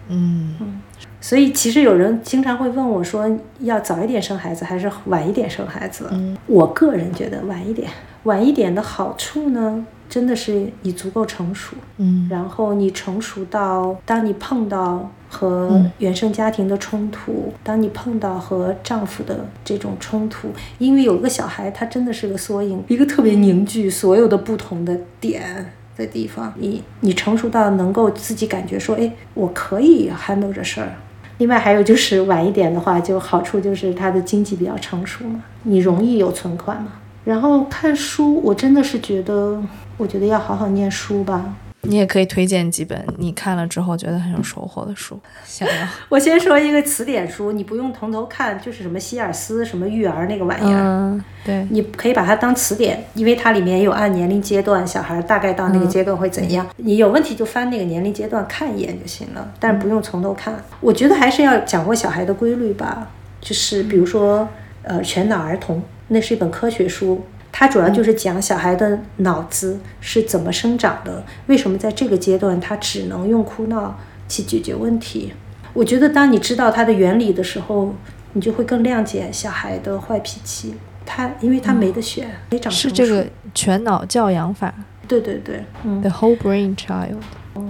嗯。嗯，所以其实有人经常会问我说，要早一点生孩子还是晚一点生孩子？嗯，我个人觉得晚一点。晚一点的好处呢，真的是你足够成熟，嗯，然后你成熟到，当你碰到和原生家庭的冲突，当你碰到和丈夫的这种冲突，因为有个小孩，他真的是个缩影，一个特别凝聚所有的不同的点。的地方，你你成熟到能够自己感觉说，哎，我可以 handle 这事儿。另外还有就是晚一点的话，就好处就是他的经济比较成熟嘛，你容易有存款嘛。然后看书，我真的是觉得，我觉得要好好念书吧。你也可以推荐几本你看了之后觉得很有收获的书。想要 我先说一个词典书，你不用从头看，就是什么希尔斯什么育儿那个玩意儿。嗯，对，你可以把它当词典，因为它里面有按年龄阶段，小孩大概到那个阶段会怎样。你有问题就翻那个年龄阶段看一眼就行了，但不用从头看。我觉得还是要掌握小孩的规律吧，就是比如说，呃，全脑儿童，那是一本科学书。它主要就是讲小孩的脑子是怎么生长的，为什么在这个阶段他只能用哭闹去解决问题。我觉得当你知道它的原理的时候，你就会更谅解小孩的坏脾气。他因为他没得选，没长是这个全脑教养法。对对对，嗯，The Whole Brain Child。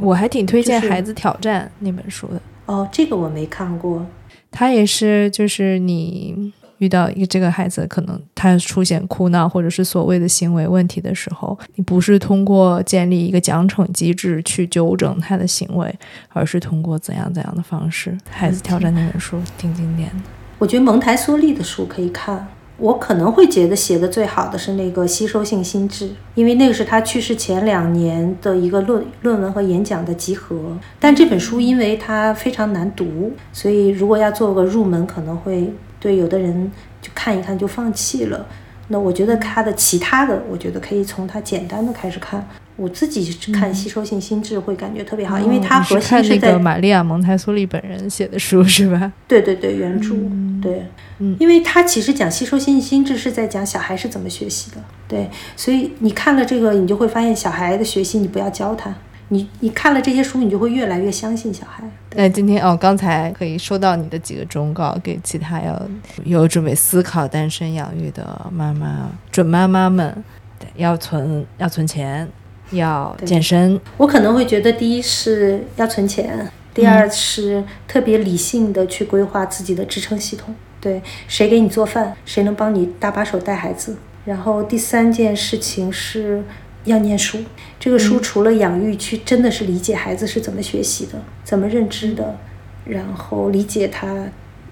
我还挺推荐《孩子挑战》那本书的。哦，这个我没看过。它也是，就是你。遇到一个这个孩子，可能他出现哭闹或者是所谓的行为问题的时候，你不是通过建立一个奖惩机制去纠正他的行为，而是通过怎样怎样的方式。《孩子挑战》那本书挺经典的，我觉得蒙台梭利的书可以看。我可能会觉得写的最好的是那个吸收性心智，因为那个是他去世前两年的一个论论文和演讲的集合。但这本书因为它非常难读，所以如果要做个入门，可能会。对有的人就看一看就放弃了，那我觉得他的其他的，我觉得可以从他简单的开始看。我自己看吸收性心智会感觉特别好，因为它核心是在玛利亚蒙台梭利本人写的书是吧？对对对，原著对，嗯，因为他其实讲吸收性心智是在讲小孩是怎么学习的，对，所以你看了这个，你就会发现小孩的学习你不要教他。你你看了这些书，你就会越来越相信小孩。那今天哦，刚才可以收到你的几个忠告，给其他要有准备思考单身养育的妈妈、准妈妈们，对，要存要存钱，要健身。我可能会觉得，第一是要存钱，第二是特别理性的去规划自己的支撑系统。对，谁给你做饭，谁能帮你搭把手带孩子。然后第三件事情是。要念书，这个书除了养育，去真的是理解孩子是怎么学习的，怎么认知的，然后理解他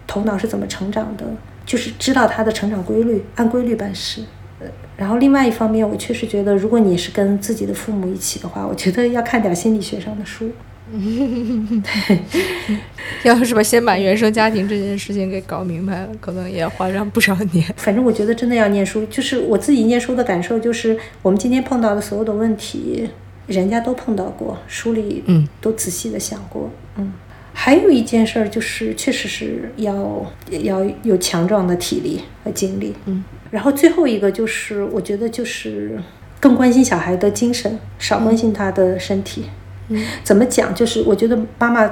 头脑是怎么成长的，就是知道他的成长规律，按规律办事。呃然后另外一方面，我确实觉得，如果你是跟自己的父母一起的话，我觉得要看点心理学上的书。要是把先把原生家庭这件事情给搞明白了，可能也要花上不少年。反正我觉得真的要念书，就是我自己念书的感受，就是我们今天碰到的所有的问题，人家都碰到过，书里嗯都仔细的想过，嗯。还有一件事儿就是，确实是要要有强壮的体力和精力，嗯。然后最后一个就是，我觉得就是更关心小孩的精神，少关心他的身体。嗯怎么讲？就是我觉得妈妈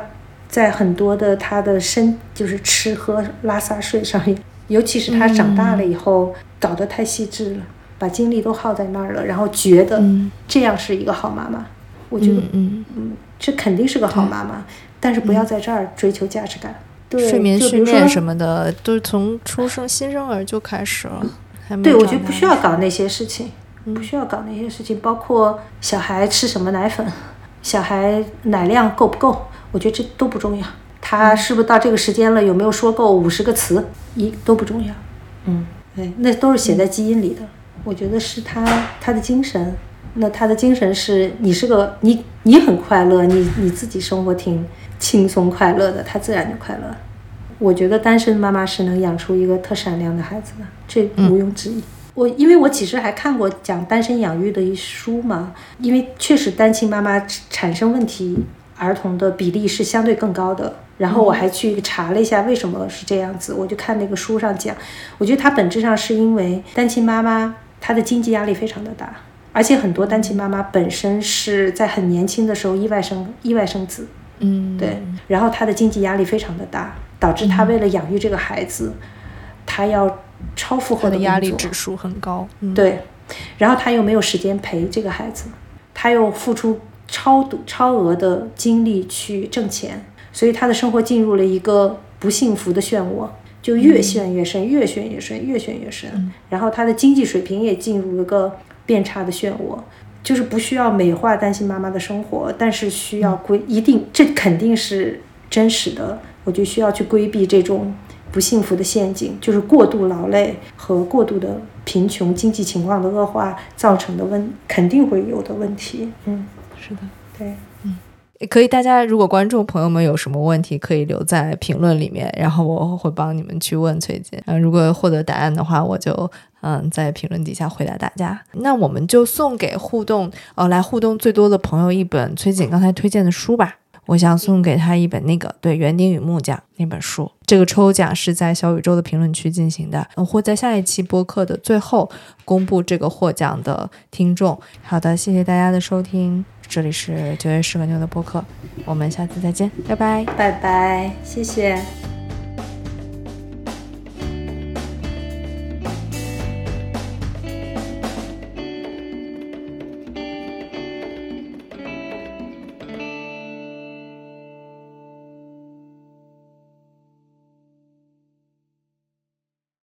在很多的她的身，就是吃喝拉撒睡上面，尤其是她长大了以后，搞得太细致了，把精力都耗在那儿了，然后觉得嗯这样是一个好妈妈。我觉得，嗯嗯，这肯定是个好妈妈，但是不要在这儿追求价值感。对，睡眠训练什么的，都是从出生新生儿就开始了。对，我觉得不需要搞那些事情，嗯不需要搞那些事情，包括小孩吃什么奶粉，小孩奶量够不够，我觉得这都不重要。他是不是到这个时间了，有没有说够五十个词，一都不重要。嗯，对，那都是写在基因里的。我觉得是他他的精神，那他的精神是你是个你你很快乐，你你自己生活挺轻松快乐的，他自然就快乐。我觉得单身妈妈是能养出一个特闪亮的孩子的，这毋庸置疑。我因为我其实还看过讲单身养育的一书嘛，因为确实单亲妈妈产生问题儿童的比例是相对更高的。然后我还去查了一下为什么是这样子，我就看那个书上讲，我觉得它本质上是因为单亲妈妈她的经济压力非常的大，而且很多单亲妈妈本身是在很年轻的时候意外生意外生子，嗯，对，然后她的经济压力非常的大，导致她为了养育这个孩子，她要超负荷他的压力指数很高。嗯，对，然后他又没有时间陪这个孩子，他又付出超度超额的精力去挣钱，所以他的生活进入了一个不幸福的漩涡，就越陷越深，越陷越深，越陷越深。然后他的经济水平也进入了一个变差的漩涡。就是不需要美化单亲妈妈的生活，但是需要规一定，这肯定是真实的。我就需要去规避这种不幸福的陷阱，就是过度劳累和过度的贫穷、经济情况的恶化造成的问，肯定会有的问题。嗯，是的。对，嗯可以，大家如果观众朋友们有什么问题，可以留在评论里面，然后我会帮你们去问崔姐。嗯、如果获得答案的话，我就嗯在评论底下回答大家。那我们就送给互动呃来互动最多的朋友一本崔姐刚才推荐的书吧。我想送给他一本那个对《园丁与木匠》那本书。这个抽奖是在小宇宙的评论区进行的，我，会在下一期播客的最后公布这个获奖的听众。好的，谢谢大家的收听，这里是九月十个妞的播客，我们下次再见，拜拜。拜拜，谢谢。